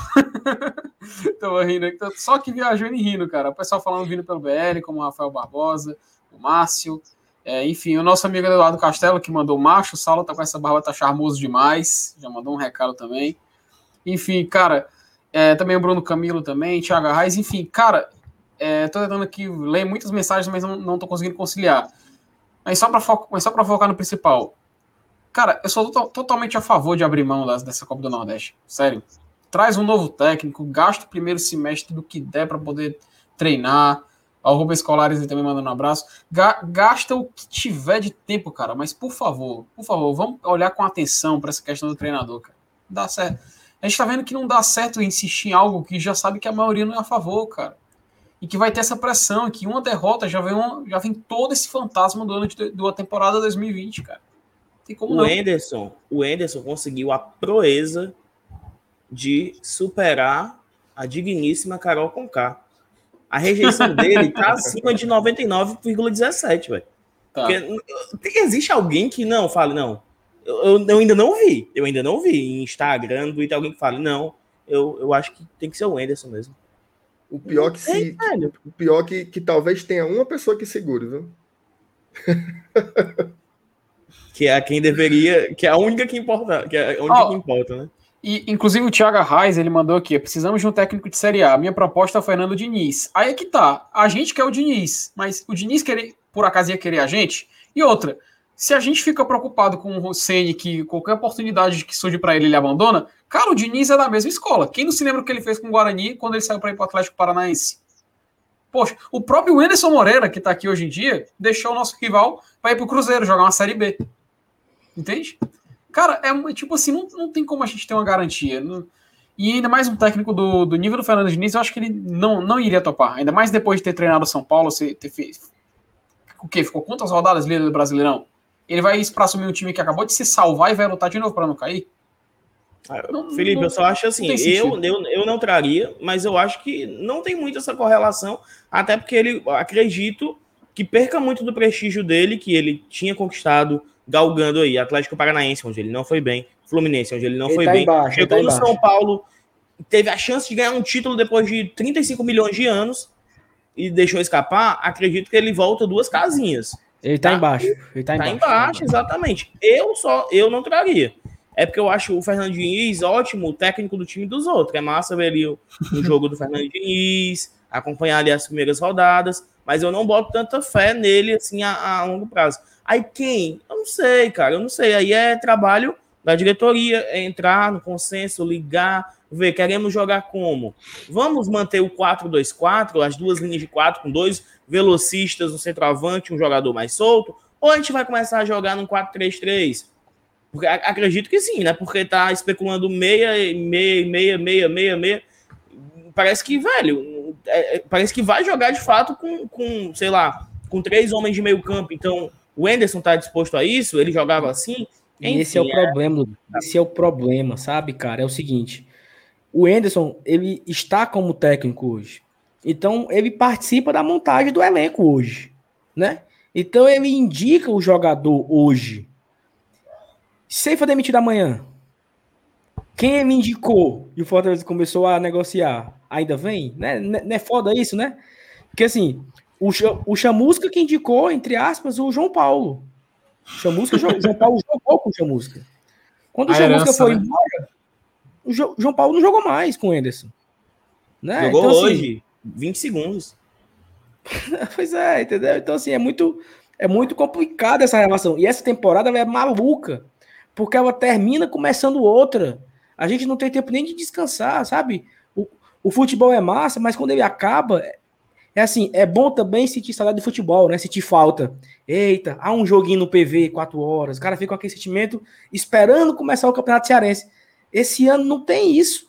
Tava rindo aqui, só que viajando e rindo, cara. O pessoal falando vindo pelo BL, como o Rafael Barbosa, Márcio, é, enfim, o nosso amigo Eduardo Castelo, que mandou macho, o Saulo tá com essa barba, tá charmoso demais, já mandou um recado também. Enfim, cara, é, também o Bruno Camilo também, Thiago Arraes, enfim, cara, é, tô tentando aqui ler muitas mensagens, mas não, não tô conseguindo conciliar. Mas só para fo focar no principal. Cara, eu sou to totalmente a favor de abrir mão das, dessa Copa do Nordeste. Sério. Traz um novo técnico, gasta o primeiro semestre do que der para poder treinar. Ao Rubens Colares também mandando um abraço. Ga gasta o que tiver de tempo, cara. Mas por favor, por favor, vamos olhar com atenção para essa questão do treinador, cara. Dá certo. A gente tá vendo que não dá certo insistir em algo que já sabe que a maioria não é a favor, cara e que vai ter essa pressão, que uma derrota já vem, uma, já vem todo esse fantasma do ano de, da temporada 2020, cara. Tem como o não. Anderson, o Anderson conseguiu a proeza de superar a digníssima Carol Conká. A rejeição dele tá acima de 99,17, velho. Tá. Porque existe alguém que não fale, não. Eu, eu, ainda não vi. Eu ainda não vi em Instagram, Twitter, alguém que fale, não. Eu, eu acho que tem que ser o Anderson mesmo. O pior que se, o pior que, que talvez tenha uma pessoa que segure, viu? que é quem deveria, que é a única que importa, que é a única oh, que importa, né? E, inclusive o Thiago Reis, ele mandou aqui, precisamos de um técnico de Série A. Minha proposta é o Fernando Diniz. Aí é que tá, a gente quer o Diniz, mas o Diniz querer, por acaso ia querer a gente? E outra, se a gente fica preocupado com o Rossini, que qualquer oportunidade que surge para ele, ele abandona, cara, o Diniz é da mesma escola. Quem não se lembra o que ele fez com o Guarani quando ele saiu para ir para o Atlético Paranaense? Poxa, o próprio Anderson Moreira, que está aqui hoje em dia, deixou o nosso rival para ir para o Cruzeiro jogar uma Série B. Entende? Cara, é tipo assim, não, não tem como a gente ter uma garantia. Não... E ainda mais um técnico do, do nível do Fernando Diniz, eu acho que ele não, não iria topar. Ainda mais depois de ter treinado São Paulo, ter feito. O quê? Ficou quantas rodadas líder do Brasileirão? ele vai para assumir um time que acabou de se salvar e vai lutar de novo para não cair? Ah, não, Felipe, não, eu só acho assim, eu, eu, eu não traria, mas eu acho que não tem muito essa correlação, até porque ele acredito que perca muito do prestígio dele, que ele tinha conquistado galgando aí, Atlético Paranaense, onde ele não foi bem, Fluminense, onde ele não ele foi tá bem, embaixo, chegou tá no embaixo. São Paulo, teve a chance de ganhar um título depois de 35 milhões de anos e deixou escapar, acredito que ele volta duas casinhas. Ele tá, tá embaixo. Ele tá, tá embaixo. embaixo, exatamente. Eu só eu não traria. É porque eu acho o Fernando Diniz ótimo, o técnico do time dos outros. É massa ver ali o, o jogo do Fernando Diniz, acompanhar ali as primeiras rodadas, mas eu não boto tanta fé nele assim a, a longo prazo. Aí quem? Eu não sei, cara, eu não sei. Aí é trabalho da diretoria, é entrar no consenso, ligar, ver, queremos jogar como? Vamos manter o 4-2-4, as duas linhas de quatro com dois velocistas, um centroavante, um jogador mais solto, ou a gente vai começar a jogar num 4-3-3? Porque acredito que sim, né? Porque tá especulando meia, meia, meia, meia, meia, meia. Parece que, velho, é, é, parece que vai jogar de fato com, com, sei lá, com três homens de meio campo. Então, o Enderson tá disposto a isso? Ele jogava assim? Enfim, esse é o é... problema, esse é o problema, sabe, cara? É o seguinte, o Enderson, ele está como técnico hoje. Então, ele participa da montagem do elenco hoje, né? Então, ele indica o jogador hoje. Se ele for demitido amanhã, quem me indicou e o Fortaleza começou a negociar, ainda vem? Né? Não é foda isso, né? Porque assim, o, o Chamusca que indicou, entre aspas, o João Paulo. O Chamusca, João Paulo jogou com o Chamusca. Quando o Chamusca foi né? embora, o João Paulo não jogou mais com o Enderson. Né? Jogou então, assim, hoje, 20 segundos. pois é, entendeu? Então, assim, é muito, é muito complicada essa relação. E essa temporada ela é maluca, porque ela termina começando outra. A gente não tem tempo nem de descansar, sabe? O, o futebol é massa, mas quando ele acaba, é assim, é bom também sentir saudade de futebol, né? Sentir falta. Eita, há um joguinho no PV, quatro horas. O cara fica com aquele sentimento esperando começar o Campeonato Cearense. Esse ano não tem isso.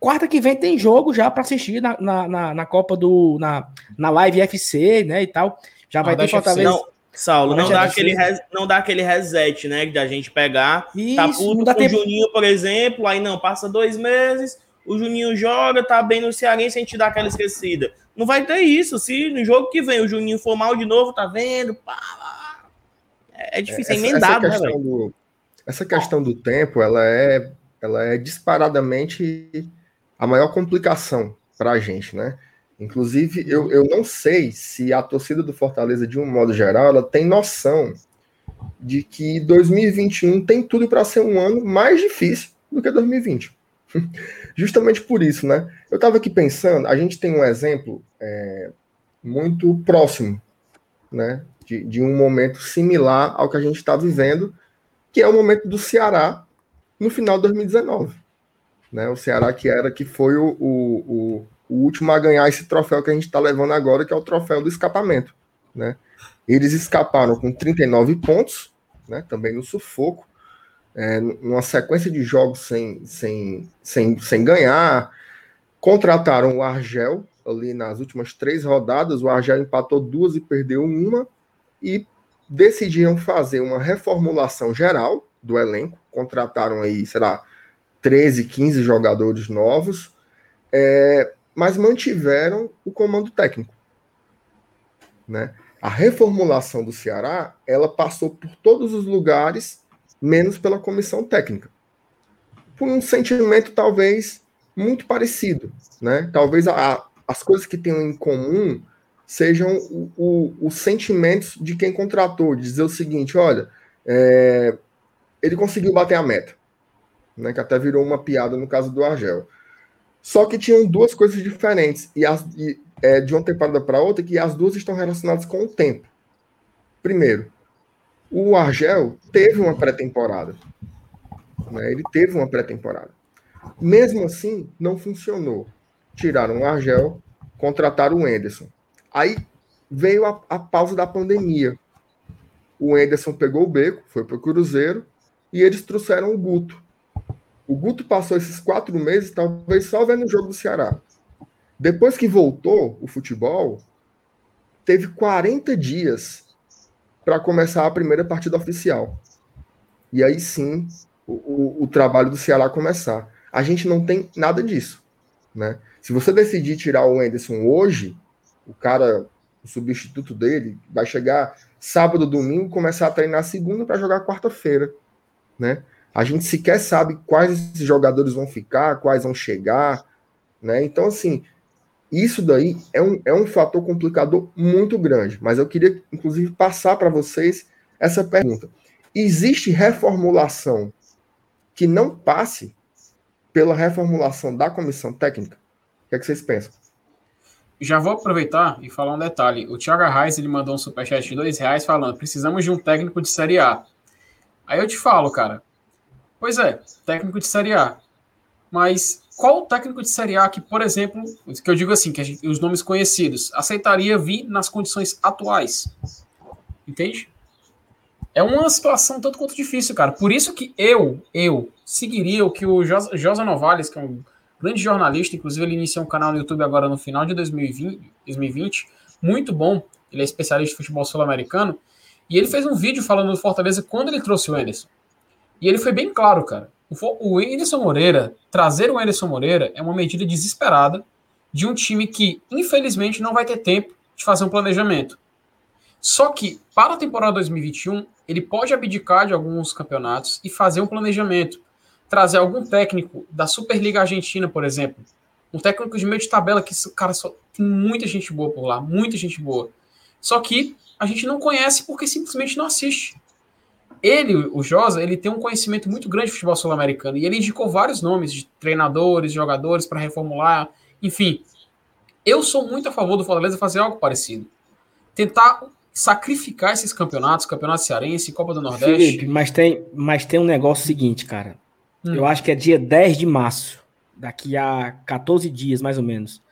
Quarta que vem tem jogo já para assistir na, na, na, na, Copa do. Na, na Live FC, né? E tal. Já vai ter Fortaleza. Não, Saulo, não dá, aquele res, não dá aquele reset, né? Da gente pegar. Tá isso, tá puto com o Juninho, por exemplo. Aí não, passa dois meses. O Juninho joga, tá bem no Cearense, a gente dá aquela esquecida. Não vai ter isso. Se no jogo que vem o Juninho for mal de novo, tá vendo? Pá, é difícil, é emendado, essa questão, né, do, essa questão do tempo, ela é ela é disparadamente a maior complicação para a gente, né? Inclusive, eu, eu não sei se a torcida do Fortaleza, de um modo geral, ela tem noção de que 2021 tem tudo para ser um ano mais difícil do que 2020. Justamente por isso, né? Eu estava aqui pensando, a gente tem um exemplo é, muito próximo, né? De, de um momento similar ao que a gente está vivendo, que é o momento do Ceará no final de 2019. Né? O Ceará que era que foi o, o, o último a ganhar esse troféu que a gente está levando agora, que é o troféu do escapamento. Né? Eles escaparam com 39 pontos, né? também no sufoco, é, numa sequência de jogos sem, sem, sem, sem ganhar. Contrataram o Argel ali nas últimas três rodadas. O Argel empatou duas e perdeu uma. E decidiram fazer uma reformulação geral do elenco contrataram aí, sei lá, 13, 15 jogadores novos, é, mas mantiveram o comando técnico. Né? A reformulação do Ceará, ela passou por todos os lugares, menos pela comissão técnica. Por um sentimento talvez muito parecido. Né? Talvez a, as coisas que tenham em comum sejam os sentimentos de quem contratou, dizer o seguinte, olha, é, ele conseguiu bater a meta, né, que até virou uma piada no caso do Argel. Só que tinham duas coisas diferentes, e, as, e é, de uma temporada para outra, que as duas estão relacionadas com o tempo. Primeiro, o Argel teve uma pré-temporada. Né, ele teve uma pré-temporada. Mesmo assim, não funcionou. Tiraram o Argel, contrataram o Enderson. Aí veio a, a pausa da pandemia. O Enderson pegou o beco, foi para o Cruzeiro, e eles trouxeram o Guto. O Guto passou esses quatro meses, talvez só vendo o jogo do Ceará. Depois que voltou o futebol, teve 40 dias para começar a primeira partida oficial. E aí sim o, o, o, trabalho do Ceará começar. A gente não tem nada disso. Né? Se você decidir tirar o Anderson hoje, o cara, o substituto dele, vai chegar sábado, domingo, começar a treinar segunda para jogar quarta-feira. Né? A gente sequer sabe quais esses jogadores vão ficar, quais vão chegar. Né? Então, assim, isso daí é um, é um fator complicador muito grande. Mas eu queria, inclusive, passar para vocês essa pergunta. Existe reformulação que não passe pela reformulação da comissão técnica? O que, é que vocês pensam? Já vou aproveitar e falar um detalhe. O Thiago Reis ele mandou um superchat de dois reais falando: precisamos de um técnico de Série A. Aí eu te falo, cara. Pois é, técnico de Série A. Mas qual técnico de Série A que, por exemplo, que eu digo assim, que gente, os nomes conhecidos, aceitaria vir nas condições atuais? Entende? É uma situação tanto quanto difícil, cara. Por isso que eu, eu, seguiria o que o Josa Novales, que é um grande jornalista, inclusive ele iniciou um canal no YouTube agora no final de 2020, 2020 muito bom, ele é especialista em futebol sul-americano, e ele fez um vídeo falando do Fortaleza quando ele trouxe o Anderson. E ele foi bem claro, cara. O Anderson Moreira, trazer o Anderson Moreira é uma medida desesperada de um time que, infelizmente, não vai ter tempo de fazer um planejamento. Só que, para a temporada 2021, ele pode abdicar de alguns campeonatos e fazer um planejamento. Trazer algum técnico da Superliga Argentina, por exemplo. Um técnico de meio de tabela que, cara, só tem muita gente boa por lá, muita gente boa. Só que a gente não conhece porque simplesmente não assiste ele, o Josa, ele tem um conhecimento muito grande de futebol sul-americano e ele indicou vários nomes de treinadores, jogadores para reformular, enfim. Eu sou muito a favor do Fortaleza fazer algo parecido. Tentar sacrificar esses campeonatos, campeonato cearense, Copa do Nordeste. Felipe, mas tem, mas tem um negócio seguinte, cara. Hum. Eu acho que é dia 10 de março, daqui a 14 dias mais ou menos.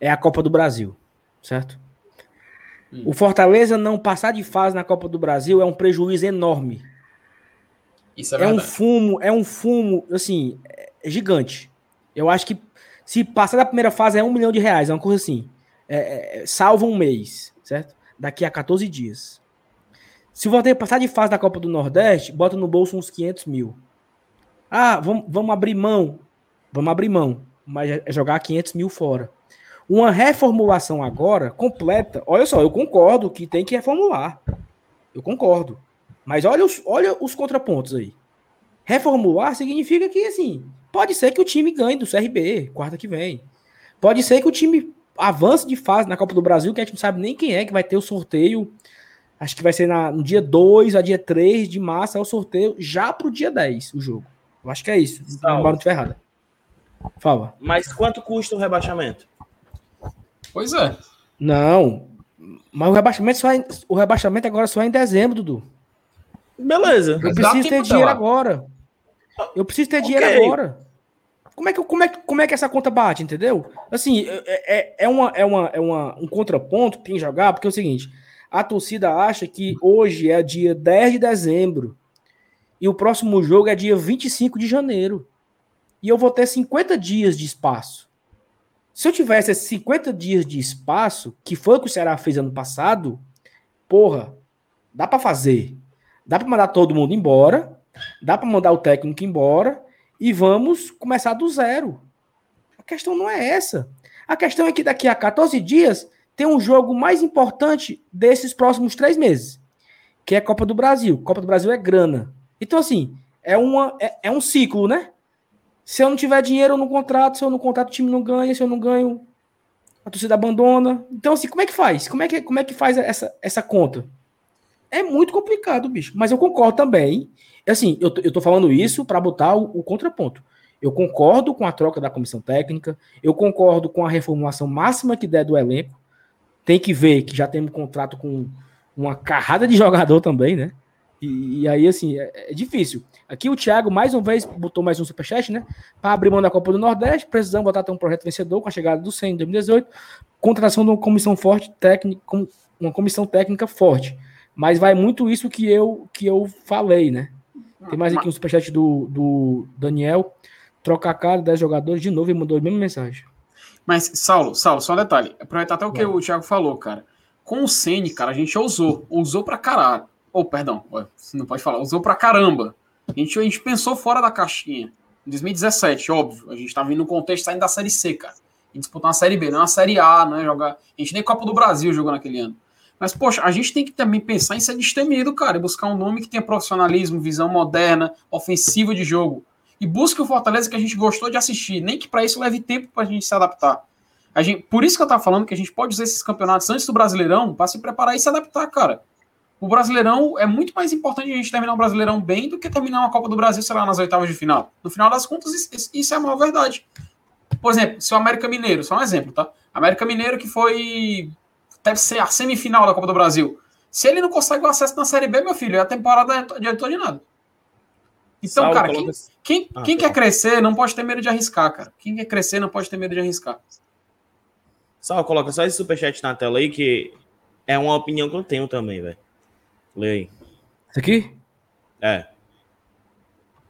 É a Copa do Brasil, certo? Hum. O Fortaleza não passar de fase na Copa do Brasil é um prejuízo enorme isso é, é um fumo, é um fumo, assim, é gigante. Eu acho que se passar da primeira fase é um milhão de reais, é uma coisa assim. É, é, salva um mês, certo? Daqui a 14 dias. Se o Voltaire passar de fase da Copa do Nordeste, bota no bolso uns 500 mil. Ah, vamos, vamos abrir mão. Vamos abrir mão. Mas é jogar 500 mil fora. Uma reformulação agora, completa. Olha só, eu concordo que tem que reformular. Eu concordo. Mas olha os, olha os contrapontos aí. Reformular significa que, assim, pode ser que o time ganhe do CRB quarta que vem. Pode ser que o time avance de fase na Copa do Brasil, que a gente não sabe nem quem é que vai ter o sorteio. Acho que vai ser na, no dia 2 a dia 3 de março é o sorteio, já pro dia 10 o jogo. Eu acho que é isso. Não, não tiver errado. Fala. Mas quanto custa o rebaixamento? Pois é. Não. Mas o rebaixamento, só é, o rebaixamento agora só é em dezembro, Dudu. Beleza. Eu preciso ter dinheiro agora. Eu preciso ter okay. dinheiro agora. Como é, que, como, é, como é que essa conta bate, entendeu? Assim, é, é, é, uma, é, uma, é uma, um contraponto que tem que jogar, porque é o seguinte: a torcida acha que hoje é dia 10 de dezembro e o próximo jogo é dia 25 de janeiro. E eu vou ter 50 dias de espaço. Se eu tivesse esses 50 dias de espaço, que foi o que o Ceará fez ano passado, porra, dá para fazer. Dá para mandar todo mundo embora, dá para mandar o técnico embora e vamos começar do zero. A questão não é essa. A questão é que daqui a 14 dias tem um jogo mais importante desses próximos três meses, que é a Copa do Brasil. Copa do Brasil é grana. Então, assim, é, uma, é, é um ciclo, né? Se eu não tiver dinheiro, eu não contrato. Se eu não contrato, o time não ganha. Se eu não ganho, a torcida abandona. Então, assim, como é que faz? Como é que, como é que faz essa, essa conta? É muito complicado, bicho. Mas eu concordo também. Assim, eu, eu tô falando isso para botar o, o, contraponto. Eu concordo com a troca da comissão técnica, eu concordo com a reformulação máxima que der do elenco. Tem que ver que já temos contrato com uma carrada de jogador também, né? E, e aí, assim, é, é, difícil. Aqui o Thiago, mais uma vez, botou mais um superchat, né? Para abrir mão da Copa do Nordeste, precisamos botar até um projeto vencedor com a chegada do 100 em 2018, contratação de uma comissão forte, técnica, uma comissão técnica forte. Mas vai muito isso que eu que eu falei, né? Tem mais aqui um superchat do, do Daniel. Troca a cara 10 jogadores de novo e mandou a mesma mensagem. Mas, Saulo, Saulo, só um detalhe. Aproveitar até o que o Thiago falou, cara. Com o Ceni, cara, a gente ousou. Ousou pra caralho. Ou, oh, perdão, não pode falar, usou pra caramba. A gente, a gente pensou fora da caixinha. Em 2017, óbvio. A gente tava vindo no contexto saindo da Série C, cara. E disputar uma Série B, não uma Série A, né? Jogar. A gente nem Copa do Brasil jogou naquele ano. Mas, poxa, a gente tem que também pensar em ser destemido, cara, e buscar um nome que tenha profissionalismo, visão moderna, ofensiva de jogo. E busque o Fortaleza que a gente gostou de assistir, nem que para isso leve tempo para a gente se adaptar. A gente, por isso que eu tava falando que a gente pode usar esses campeonatos antes do Brasileirão para se preparar e se adaptar, cara. O Brasileirão é muito mais importante a gente terminar o Brasileirão bem do que terminar uma Copa do Brasil, sei lá, nas oitavas de final. No final das contas, isso é a maior verdade. Por exemplo, se o América Mineiro, só um exemplo, tá? América Mineiro que foi deve ser a semifinal da Copa do Brasil. Se ele não consegue o acesso na Série B, meu filho, a temporada adiantou de nada. Então, Salve, cara, quem, quem, ah, quem quer crescer não pode ter medo de arriscar, cara. Quem quer crescer não pode ter medo de arriscar. Só coloca só esse superchat na tela aí, que é uma opinião que eu tenho também, velho. Lê aí. Isso aqui? É.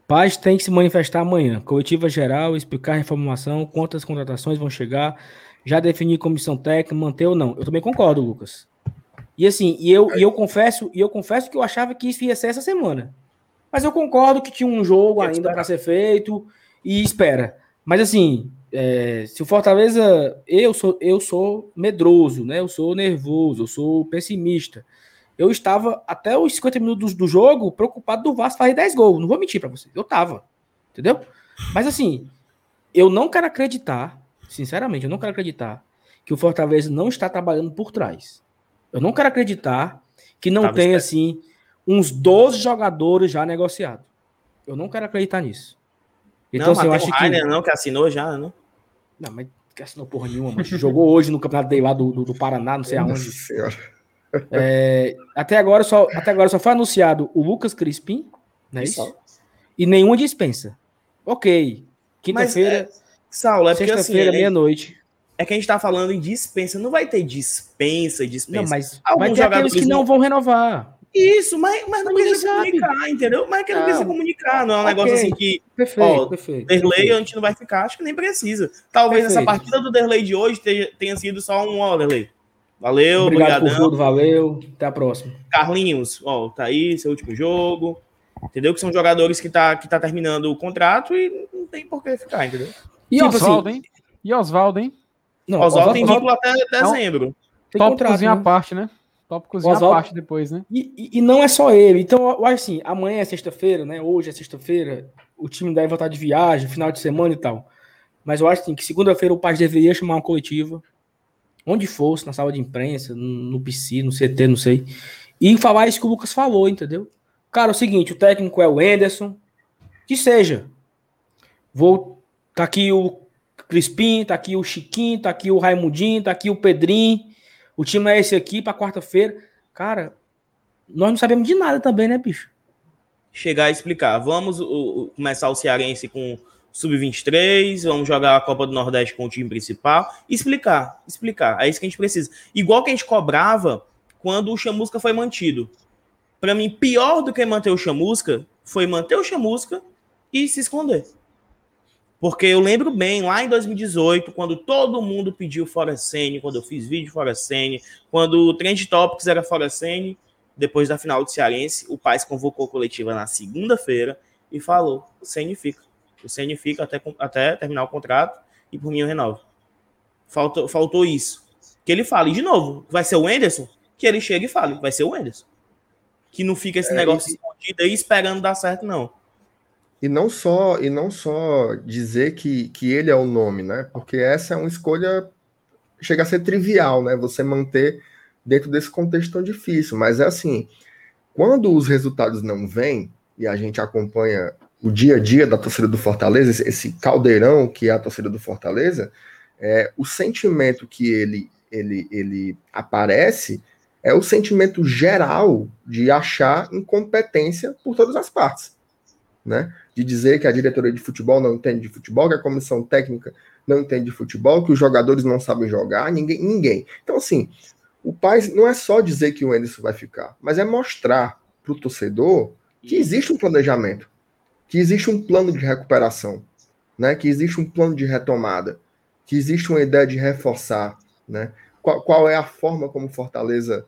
Paz tem que se manifestar amanhã. Coletiva geral, explicar a reformulação, quantas contratações vão chegar, já definir comissão técnica, manter ou não. Eu também concordo, Lucas. E assim, e eu, e eu confesso, e eu confesso que eu achava que isso ia ser essa semana. Mas eu concordo que tinha um jogo ainda para ser feito e espera. Mas assim, é, se o Fortaleza, eu sou, eu sou medroso, né? Eu sou nervoso, eu sou pessimista. Eu estava até os 50 minutos do jogo preocupado do Vasco fazer 10 gols. Não vou mentir para vocês. Eu tava. Entendeu? Mas assim, eu não quero acreditar sinceramente, eu não quero acreditar que o Fortaleza não está trabalhando por trás. Eu não quero acreditar que não Tava tem, assim, uns 12 jogadores já negociados. Eu não quero acreditar nisso. Então, não, assim, eu acho o Rainer, que... não, que assinou já, não? Não, mas que assinou porra nenhuma, mas jogou hoje no Campeonato Day lá do, do, do, Paraná, não sei aonde. É, até, agora só, até agora só foi anunciado o Lucas Crispim, né? Isso. E nenhuma dispensa. Ok. Quinta-feira. É Saulo, é porque assim. É, meia-noite. É que a gente tá falando em dispensa. Não vai ter dispensa, dispensa. Não, mas vai ter aqueles que não vão renovar. Isso, mas, mas não precisa comunicar, entendeu? Mas é que não, não precisa comunicar, não é um okay. negócio assim que. Perfeito, ó, perfeito. Derlei perfeito. a gente não vai ficar, acho que nem precisa. Talvez perfeito. essa partida do Derlei de hoje tenha, tenha sido só um, ó, Derlei. Valeu, obrigado por tudo, valeu. Até a próxima. Carlinhos, ó, tá aí, seu último jogo. Entendeu? Que são jogadores que tá, que tá terminando o contrato e não tem por que ficar, entendeu? E tipo Oswaldo, assim, hein? E Oswaldo, hein? Não, Oswaldo tem vínculo até dezembro. Tem Tópicozinho né? à parte, né? Tópicozinho Oswaldo... à parte depois, né? E, e, e, não é só ele. Então, eu acho assim, amanhã é sexta-feira, né? Hoje é sexta-feira, o time deve voltar de viagem, final de semana e tal. Mas eu acho assim, que segunda-feira o Paz deveria chamar uma coletiva, onde fosse, na sala de imprensa, no PC, no CT, não sei, e falar isso que o Lucas falou, entendeu? Cara, é o seguinte, o técnico é o Anderson, que seja. Vou Tá aqui o Crispim, tá aqui o Chiquinho, tá aqui o Raimundinho, tá aqui o Pedrinho. O time é esse aqui para quarta-feira. Cara, nós não sabemos de nada também, né, bicho? Chegar a explicar. Vamos o, começar o Cearense com sub-23, vamos jogar a Copa do Nordeste com o time principal. Explicar, explicar. É isso que a gente precisa. Igual que a gente cobrava quando o Chamusca foi mantido. Para mim, pior do que manter o Chamusca foi manter o Chamusca e se esconder. Porque eu lembro bem, lá em 2018, quando todo mundo pediu Fora Sene, quando eu fiz vídeo Fora Sene, quando o Trend Topics era Fora Sene, depois da final do Cearense, o Paz convocou a coletiva na segunda-feira e falou: o Sene fica. O Sene fica até, até terminar o contrato e por mim eu renovo. Faltou, faltou isso. Que ele fale de novo, vai ser o Enderson? Que ele chegue e fale, vai ser o Enderson. Que não fica esse é negócio escondido aí esperando dar certo, não. E não só e não só dizer que, que ele é o nome, né? Porque essa é uma escolha chega a ser trivial, né? Você manter dentro desse contexto tão difícil, mas é assim, quando os resultados não vêm e a gente acompanha o dia a dia da torcida do Fortaleza, esse caldeirão que é a torcida do Fortaleza, é, o sentimento que ele, ele, ele aparece é o sentimento geral de achar incompetência por todas as partes, né? de dizer que a diretoria de futebol não entende de futebol, que a comissão técnica não entende de futebol, que os jogadores não sabem jogar, ninguém, ninguém. Então, assim, o pai não é só dizer que o Anderson vai ficar, mas é mostrar para o torcedor que existe um planejamento, que existe um plano de recuperação, né? que existe um plano de retomada, que existe uma ideia de reforçar. Né? Qual, qual é a forma como Fortaleza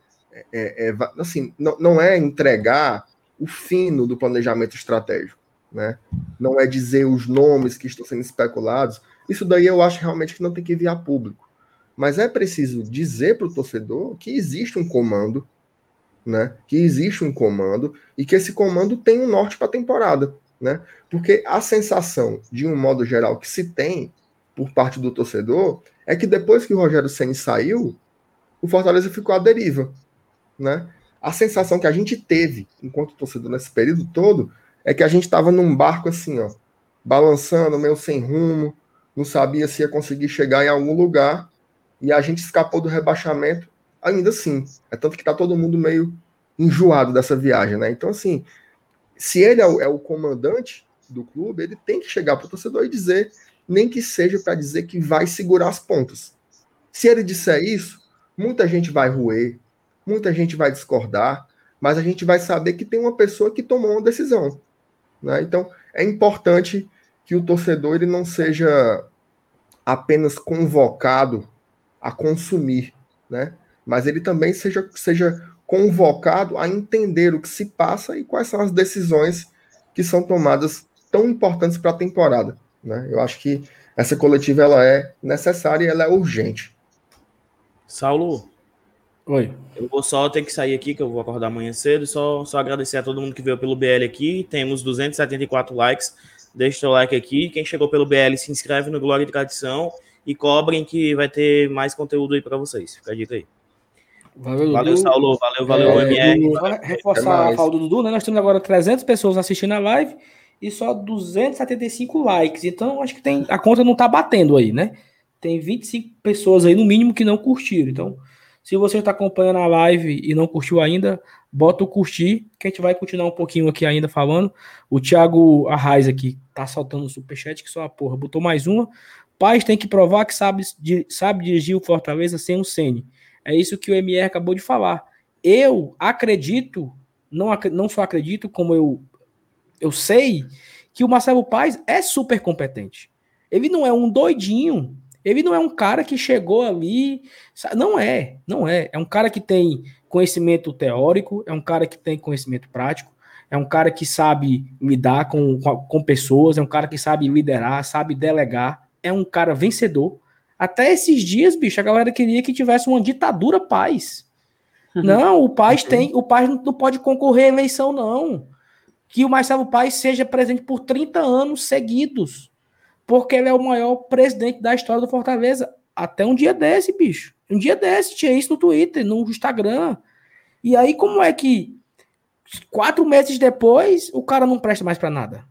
é, é, assim, não, não é entregar o fino do planejamento estratégico, né? Não é dizer os nomes que estão sendo especulados. Isso daí eu acho realmente que não tem que vir a público. Mas é preciso dizer para o torcedor que existe um comando, né? Que existe um comando e que esse comando tem um norte para a temporada, né? Porque a sensação, de um modo geral, que se tem por parte do torcedor é que depois que o Rogério Ceni saiu, o Fortaleza ficou à deriva, né? A sensação que a gente teve enquanto torcedor nesse período todo é que a gente estava num barco assim, ó, balançando, meio sem rumo, não sabia se ia conseguir chegar em algum lugar e a gente escapou do rebaixamento ainda assim. É tanto que está todo mundo meio enjoado dessa viagem, né? Então, assim, se ele é o, é o comandante do clube, ele tem que chegar para o torcedor e dizer, nem que seja para dizer que vai segurar as pontas. Se ele disser isso, muita gente vai roer, muita gente vai discordar, mas a gente vai saber que tem uma pessoa que tomou uma decisão. Né? Então, é importante que o torcedor ele não seja apenas convocado a consumir, né? mas ele também seja, seja convocado a entender o que se passa e quais são as decisões que são tomadas tão importantes para a temporada. Né? Eu acho que essa coletiva ela é necessária e ela é urgente. Saulo, Oi. Eu vou só ter que sair aqui, que eu vou acordar amanhã cedo. Só, só agradecer a todo mundo que veio pelo BL aqui. Temos 274 likes. Deixa o seu like aqui. Quem chegou pelo BL, se inscreve no Glória e Tradição e cobrem que vai ter mais conteúdo aí para vocês. Fica a dica aí. Valeu, valeu Saulo. Valeu, valeu, é, MR. Vou reforçar a fala do Dudu, né? Nós temos agora 300 pessoas assistindo a live e só 275 likes. Então, acho que tem a conta não tá batendo aí, né? Tem 25 pessoas aí, no mínimo, que não curtiram. Então, se você está acompanhando a live e não curtiu ainda, bota o curtir, que a gente vai continuar um pouquinho aqui ainda falando. O Thiago Arraes aqui tá saltando o superchat, que só a porra, botou mais uma. Paz tem que provar que sabe, sabe dirigir o Fortaleza sem o Sene. É isso que o MR acabou de falar. Eu acredito, não, não só acredito, como eu, eu sei, que o Marcelo Paz é super competente. Ele não é um doidinho ele não é um cara que chegou ali. Não é, não é. É um cara que tem conhecimento teórico, é um cara que tem conhecimento prático, é um cara que sabe lidar com, com pessoas, é um cara que sabe liderar, sabe delegar, é um cara vencedor. Até esses dias, bicho, a galera queria que tivesse uma ditadura paz. Uhum. Não, o paz uhum. tem, o paz não pode concorrer à eleição, não. Que o Marcelo Paz seja presente por 30 anos seguidos porque ele é o maior presidente da história do Fortaleza. Até um dia desse, bicho. Um dia desse, tinha isso no Twitter, no Instagram. E aí, como é que quatro meses depois o cara não presta mais para nada?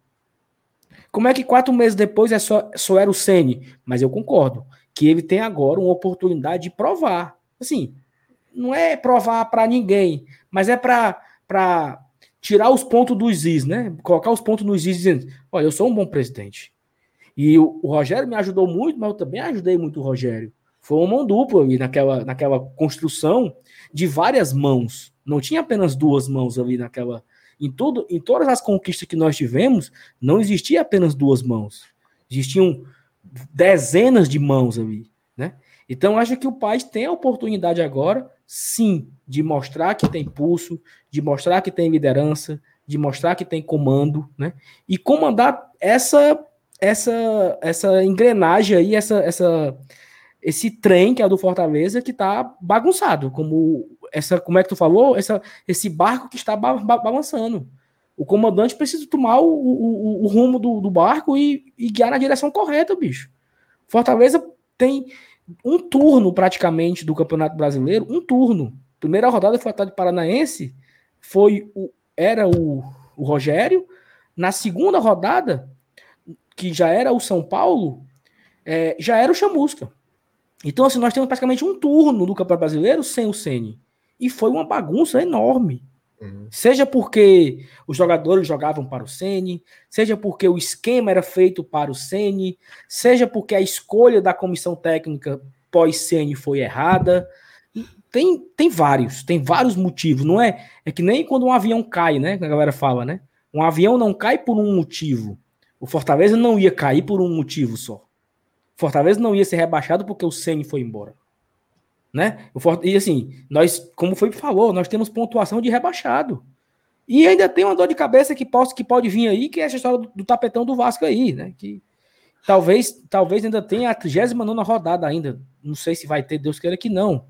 Como é que quatro meses depois é só, só era o Sene? Mas eu concordo que ele tem agora uma oportunidade de provar. Assim, não é provar para ninguém, mas é para tirar os pontos dos is, né? Colocar os pontos nos is dizendo: olha, eu sou um bom presidente. E o, o, Rogério me ajudou muito, mas eu também ajudei muito o Rogério. Foi uma mão dupla ali naquela, naquela construção de várias mãos. Não tinha apenas duas mãos ali naquela. Em, tudo, em todas as conquistas que nós tivemos, não existia apenas duas mãos. Existiam dezenas de mãos ali. Né? Então, acho que o pai tem a oportunidade agora, sim, de mostrar que tem pulso, de mostrar que tem liderança, de mostrar que tem comando, né? E comandar essa essa essa engrenagem aí, essa, essa esse trem que é do Fortaleza que tá bagunçado, como essa, como é que tu falou, essa, esse barco que está ba ba balançando. O comandante precisa tomar o, o, o rumo do, do barco e, e, guiar na direção correta, bicho. Fortaleza tem um turno praticamente do Campeonato Brasileiro, um turno. Primeira rodada foi a de Paranaense, foi o, era o, o Rogério. Na segunda rodada que já era o São Paulo, é, já era o Chamusca. Então, assim, nós temos praticamente um turno do Campeonato Brasileiro sem o Ceni. E foi uma bagunça enorme. Uhum. Seja porque os jogadores jogavam para o Ceni, seja porque o esquema era feito para o Ceni, seja porque a escolha da comissão técnica pós-Ceni foi errada. Tem, tem vários, tem vários motivos, não é? É que nem quando um avião cai, né? Que a galera fala, né? Um avião não cai por um motivo. O Fortaleza não ia cair por um motivo só. Fortaleza não ia ser rebaixado porque o Ceni foi embora. Né? E assim, nós, como foi falou, nós temos pontuação de rebaixado. E ainda tem uma dor de cabeça que, posso, que pode vir aí, que é essa história do, do tapetão do Vasco aí, né? Que talvez, talvez ainda tenha a 39 rodada ainda. Não sei se vai ter, Deus queira que não.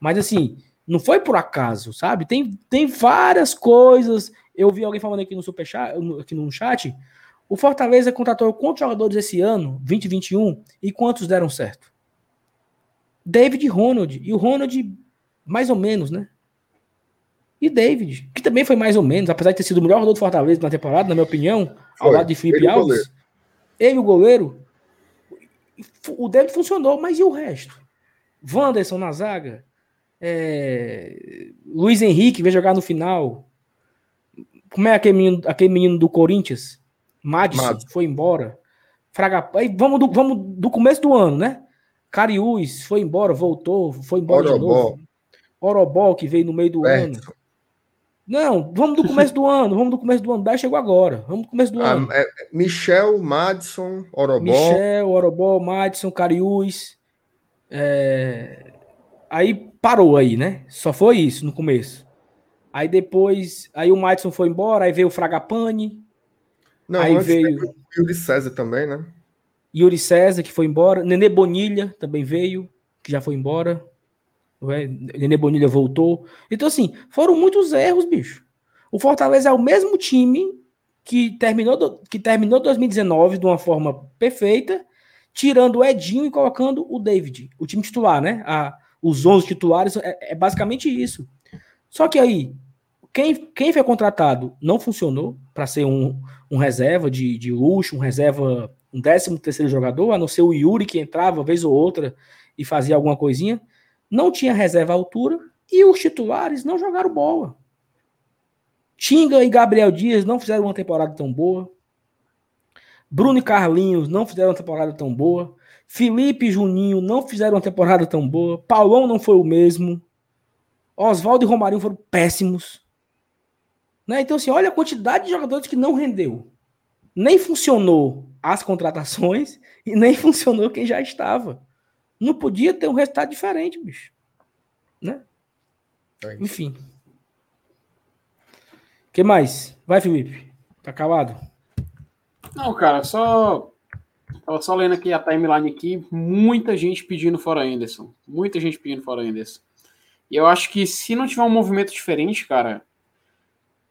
Mas assim, não foi por acaso, sabe? Tem, tem várias coisas. Eu vi alguém falando aqui no superchat, aqui no chat. O Fortaleza contratou quantos jogadores esse ano, 2021, e quantos deram certo? David Ronald. E o Ronald, mais ou menos, né? E David, que também foi mais ou menos, apesar de ter sido o melhor jogador do Fortaleza na temporada, na minha opinião, foi. ao lado de Felipe ele Alves. Ele, o goleiro. O David funcionou, mas e o resto? Wanderson na zaga. É... Luiz Henrique veio jogar no final. Como é aquele menino, aquele menino do Corinthians? Madison, Madison. foi embora. Fraga... Aí vamos do, vamos do começo do ano, né? Cariús foi embora, voltou, foi embora Orobó. de novo. Orobó, que veio no meio do ano. Não, vamos do começo do ano, vamos do começo do ano. Daí chegou agora, vamos do começo do ah, ano. É, Michel, Madison, Orobó. Michel, Orobó, Madison, Cariús. É... Aí parou aí, né? Só foi isso no começo. Aí depois, aí o Madison foi embora, aí veio o Fragapane. Não, aí veio Yuri César também, né? Yuri César, que foi embora. Nenê Bonilha também veio, que já foi embora. É? Nenê Bonilha voltou. Então, assim, foram muitos erros, bicho. O Fortaleza é o mesmo time que terminou, que terminou 2019 de uma forma perfeita, tirando o Edinho e colocando o David, o time titular, né? A, os 11 titulares, é, é basicamente isso. Só que aí, quem, quem foi contratado não funcionou para ser um, um reserva de, de luxo, um reserva um décimo terceiro jogador, a não ser o Yuri que entrava vez ou outra e fazia alguma coisinha, não tinha reserva à altura e os titulares não jogaram bola. Tinga e Gabriel Dias não fizeram uma temporada tão boa. Bruno e Carlinhos não fizeram uma temporada tão boa. Felipe e Juninho não fizeram uma temporada tão boa. Paulão não foi o mesmo. Oswaldo e Romarinho foram péssimos. Né? Então, assim, olha a quantidade de jogadores que não rendeu. Nem funcionou as contratações e nem funcionou quem já estava. Não podia ter um resultado diferente, bicho. Né? É Enfim. O que mais? Vai, Felipe. Tá calado? Não, cara, só. Tava só lendo aqui a timeline aqui. Muita gente pedindo fora Anderson. Muita gente pedindo fora Anderson. E eu acho que se não tiver um movimento diferente, cara,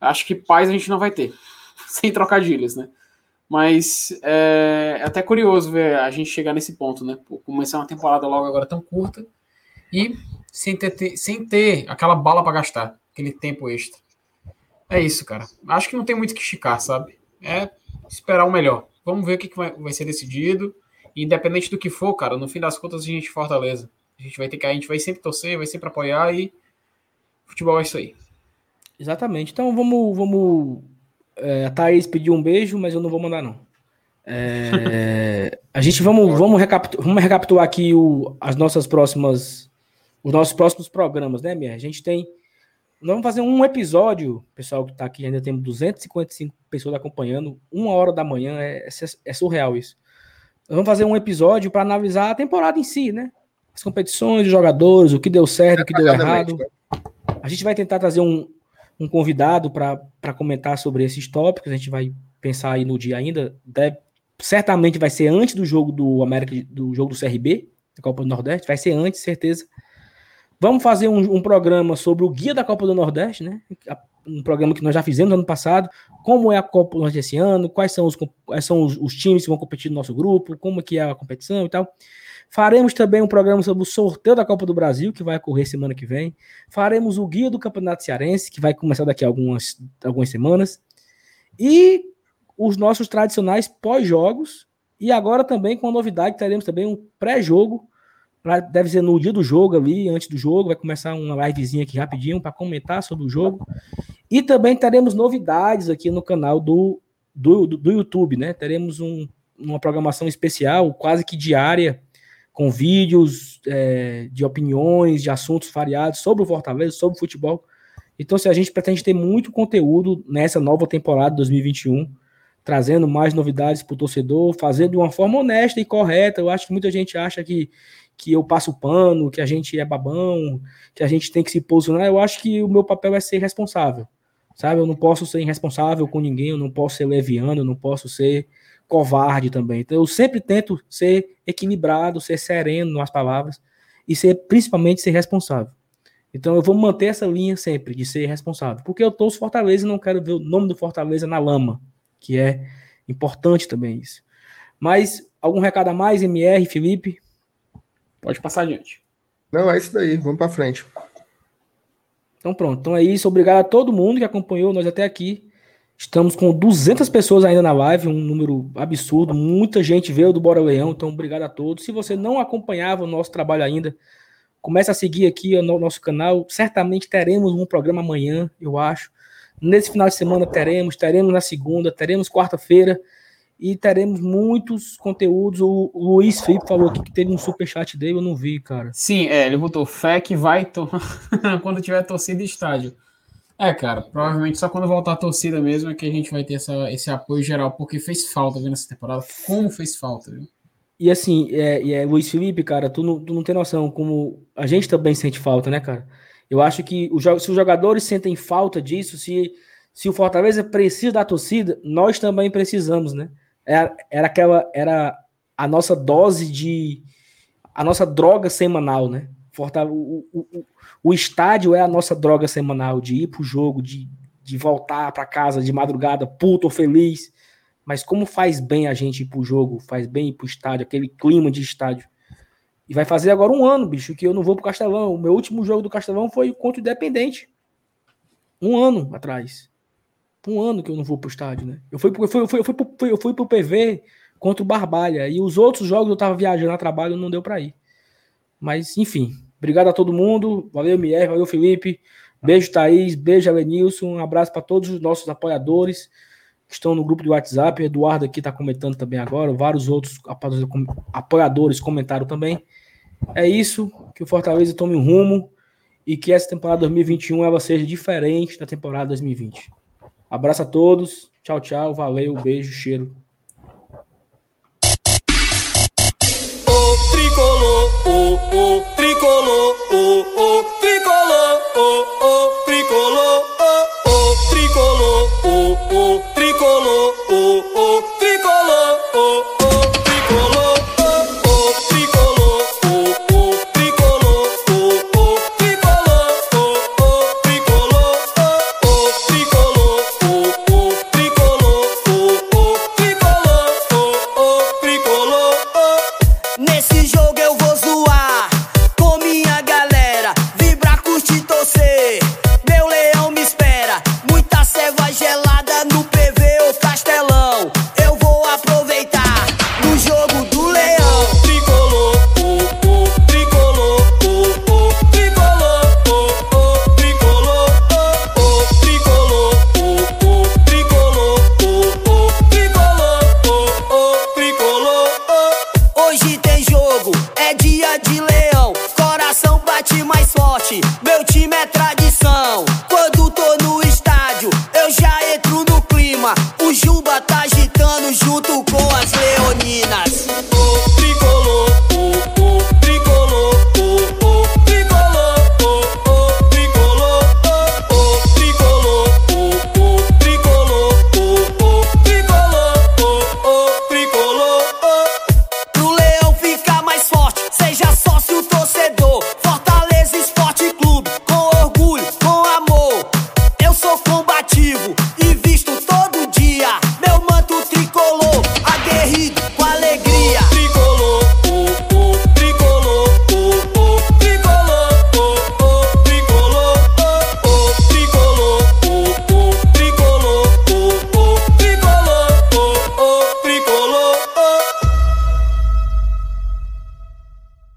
acho que paz a gente não vai ter. Sem trocadilhos, né? Mas é, é até curioso ver a gente chegar nesse ponto, né? Começar uma temporada logo agora tão curta e sem ter, sem ter aquela bala para gastar, aquele tempo extra. É isso, cara. Acho que não tem muito que esticar, sabe? É esperar o melhor. Vamos ver o que, que vai, vai ser decidido. E independente do que for, cara, no fim das contas a gente fortaleza. A gente vai ter que, a gente vai sempre torcer, vai sempre apoiar e futebol é isso aí. Exatamente. Então vamos, vamos é, a Thaís pediu um beijo, mas eu não vou mandar, não. É, a gente vamos, vamos, recapitular, vamos recapitular aqui o, as nossas próximas, os nossos próximos programas, né, Minha? A gente tem. Nós vamos fazer um episódio, pessoal que está aqui, ainda temos 255 pessoas acompanhando, uma hora da manhã, é, é, é surreal isso. Nós vamos fazer um episódio para analisar a temporada em si, né? As competições, os jogadores, o que deu certo, o que deu errado. A gente vai tentar trazer um, um convidado para comentar sobre esses tópicos. A gente vai pensar aí no dia ainda. Deve, certamente vai ser antes do jogo do América, do jogo do CRB, da Copa do Nordeste. Vai ser antes, certeza. Vamos fazer um, um, programa sobre o guia da Copa do Nordeste, né? Um programa que nós já fizemos ano passado. Como é a Copa do Nordeste esse ano? Quais são os, quais são os, os times que vão competir no nosso grupo? Como é que é a competição e tal. Faremos também um programa sobre o sorteio da Copa do Brasil, que vai ocorrer semana que vem. Faremos o guia do Campeonato Cearense, que vai começar daqui a algumas, algumas semanas. E os nossos tradicionais pós-jogos. E agora também com a novidade, teremos também um pré-jogo. Deve ser no dia do jogo ali, antes do jogo. Vai começar uma livezinha aqui rapidinho para comentar sobre o jogo. E também teremos novidades aqui no canal do, do, do YouTube, né? Teremos um, uma programação especial, quase que diária com vídeos é, de opiniões, de assuntos variados sobre o Fortaleza, sobre o futebol. Então, se a gente pretende ter muito conteúdo nessa nova temporada 2021, trazendo mais novidades para o torcedor, fazendo de uma forma honesta e correta. Eu acho que muita gente acha que, que eu passo pano, que a gente é babão, que a gente tem que se posicionar. Eu acho que o meu papel é ser responsável, sabe? Eu não posso ser irresponsável com ninguém, eu não posso ser leviano, eu não posso ser covarde também. Então eu sempre tento ser equilibrado, ser sereno nas palavras e ser principalmente ser responsável. Então eu vou manter essa linha sempre de ser responsável, porque eu torço Fortaleza e não quero ver o nome do Fortaleza na lama, que é importante também isso. Mas algum recado a mais, MR, Felipe? Pode passar adiante. Não, é isso daí, vamos para frente. Então pronto, então é isso. Obrigado a todo mundo que acompanhou nós até aqui. Estamos com 200 pessoas ainda na live, um número absurdo. Muita gente veio do Bora Leão, então obrigado a todos. Se você não acompanhava o nosso trabalho ainda, comece a seguir aqui no nosso canal. Certamente teremos um programa amanhã, eu acho. Nesse final de semana teremos, teremos na segunda, teremos quarta-feira e teremos muitos conteúdos. O Luiz Felipe falou aqui que teve um super chat dele, eu não vi, cara. Sim, é, ele botou fé que vai quando tiver torcida estádio. É, cara, provavelmente só quando voltar a torcida mesmo é que a gente vai ter essa, esse apoio geral, porque fez falta viu, nessa temporada. Como fez falta, viu? E assim, é, é, Luiz Felipe, cara, tu não, tu não tem noção como a gente também sente falta, né, cara? Eu acho que o, se os jogadores sentem falta disso, se, se o Fortaleza precisa da torcida, nós também precisamos, né? Era, é, era aquela, era a nossa dose de, a nossa droga semanal, né? Fortaleza, o, o, o estádio é a nossa droga semanal de ir pro jogo, de, de voltar para casa de madrugada, puto ou feliz. Mas como faz bem a gente ir pro jogo, faz bem ir pro estádio, aquele clima de estádio. E vai fazer agora um ano, bicho, que eu não vou pro Castelão. O meu último jogo do Castelão foi contra o Independente. Um ano atrás. Um ano que eu não vou pro estádio, né? Eu fui, eu fui, eu fui, eu fui, pro, eu fui pro PV contra o Barbalha. E os outros jogos eu tava viajando a trabalho, não deu para ir. Mas, enfim, Obrigado a todo mundo. Valeu, Mier, valeu, Felipe. Beijo, Thaís. Beijo, Alenilson. Um abraço para todos os nossos apoiadores que estão no grupo do WhatsApp. Eduardo aqui está comentando também agora. Vários outros apoiadores comentaram também. É isso. Que o Fortaleza tome um rumo e que essa temporada 2021 ela seja diferente da temporada 2020. Abraço a todos. Tchau, tchau. Valeu. Beijo, cheiro. Tricolor, o, o, tricolor, o, o, tricolor, o, o, tricolor, o, o, tricolor,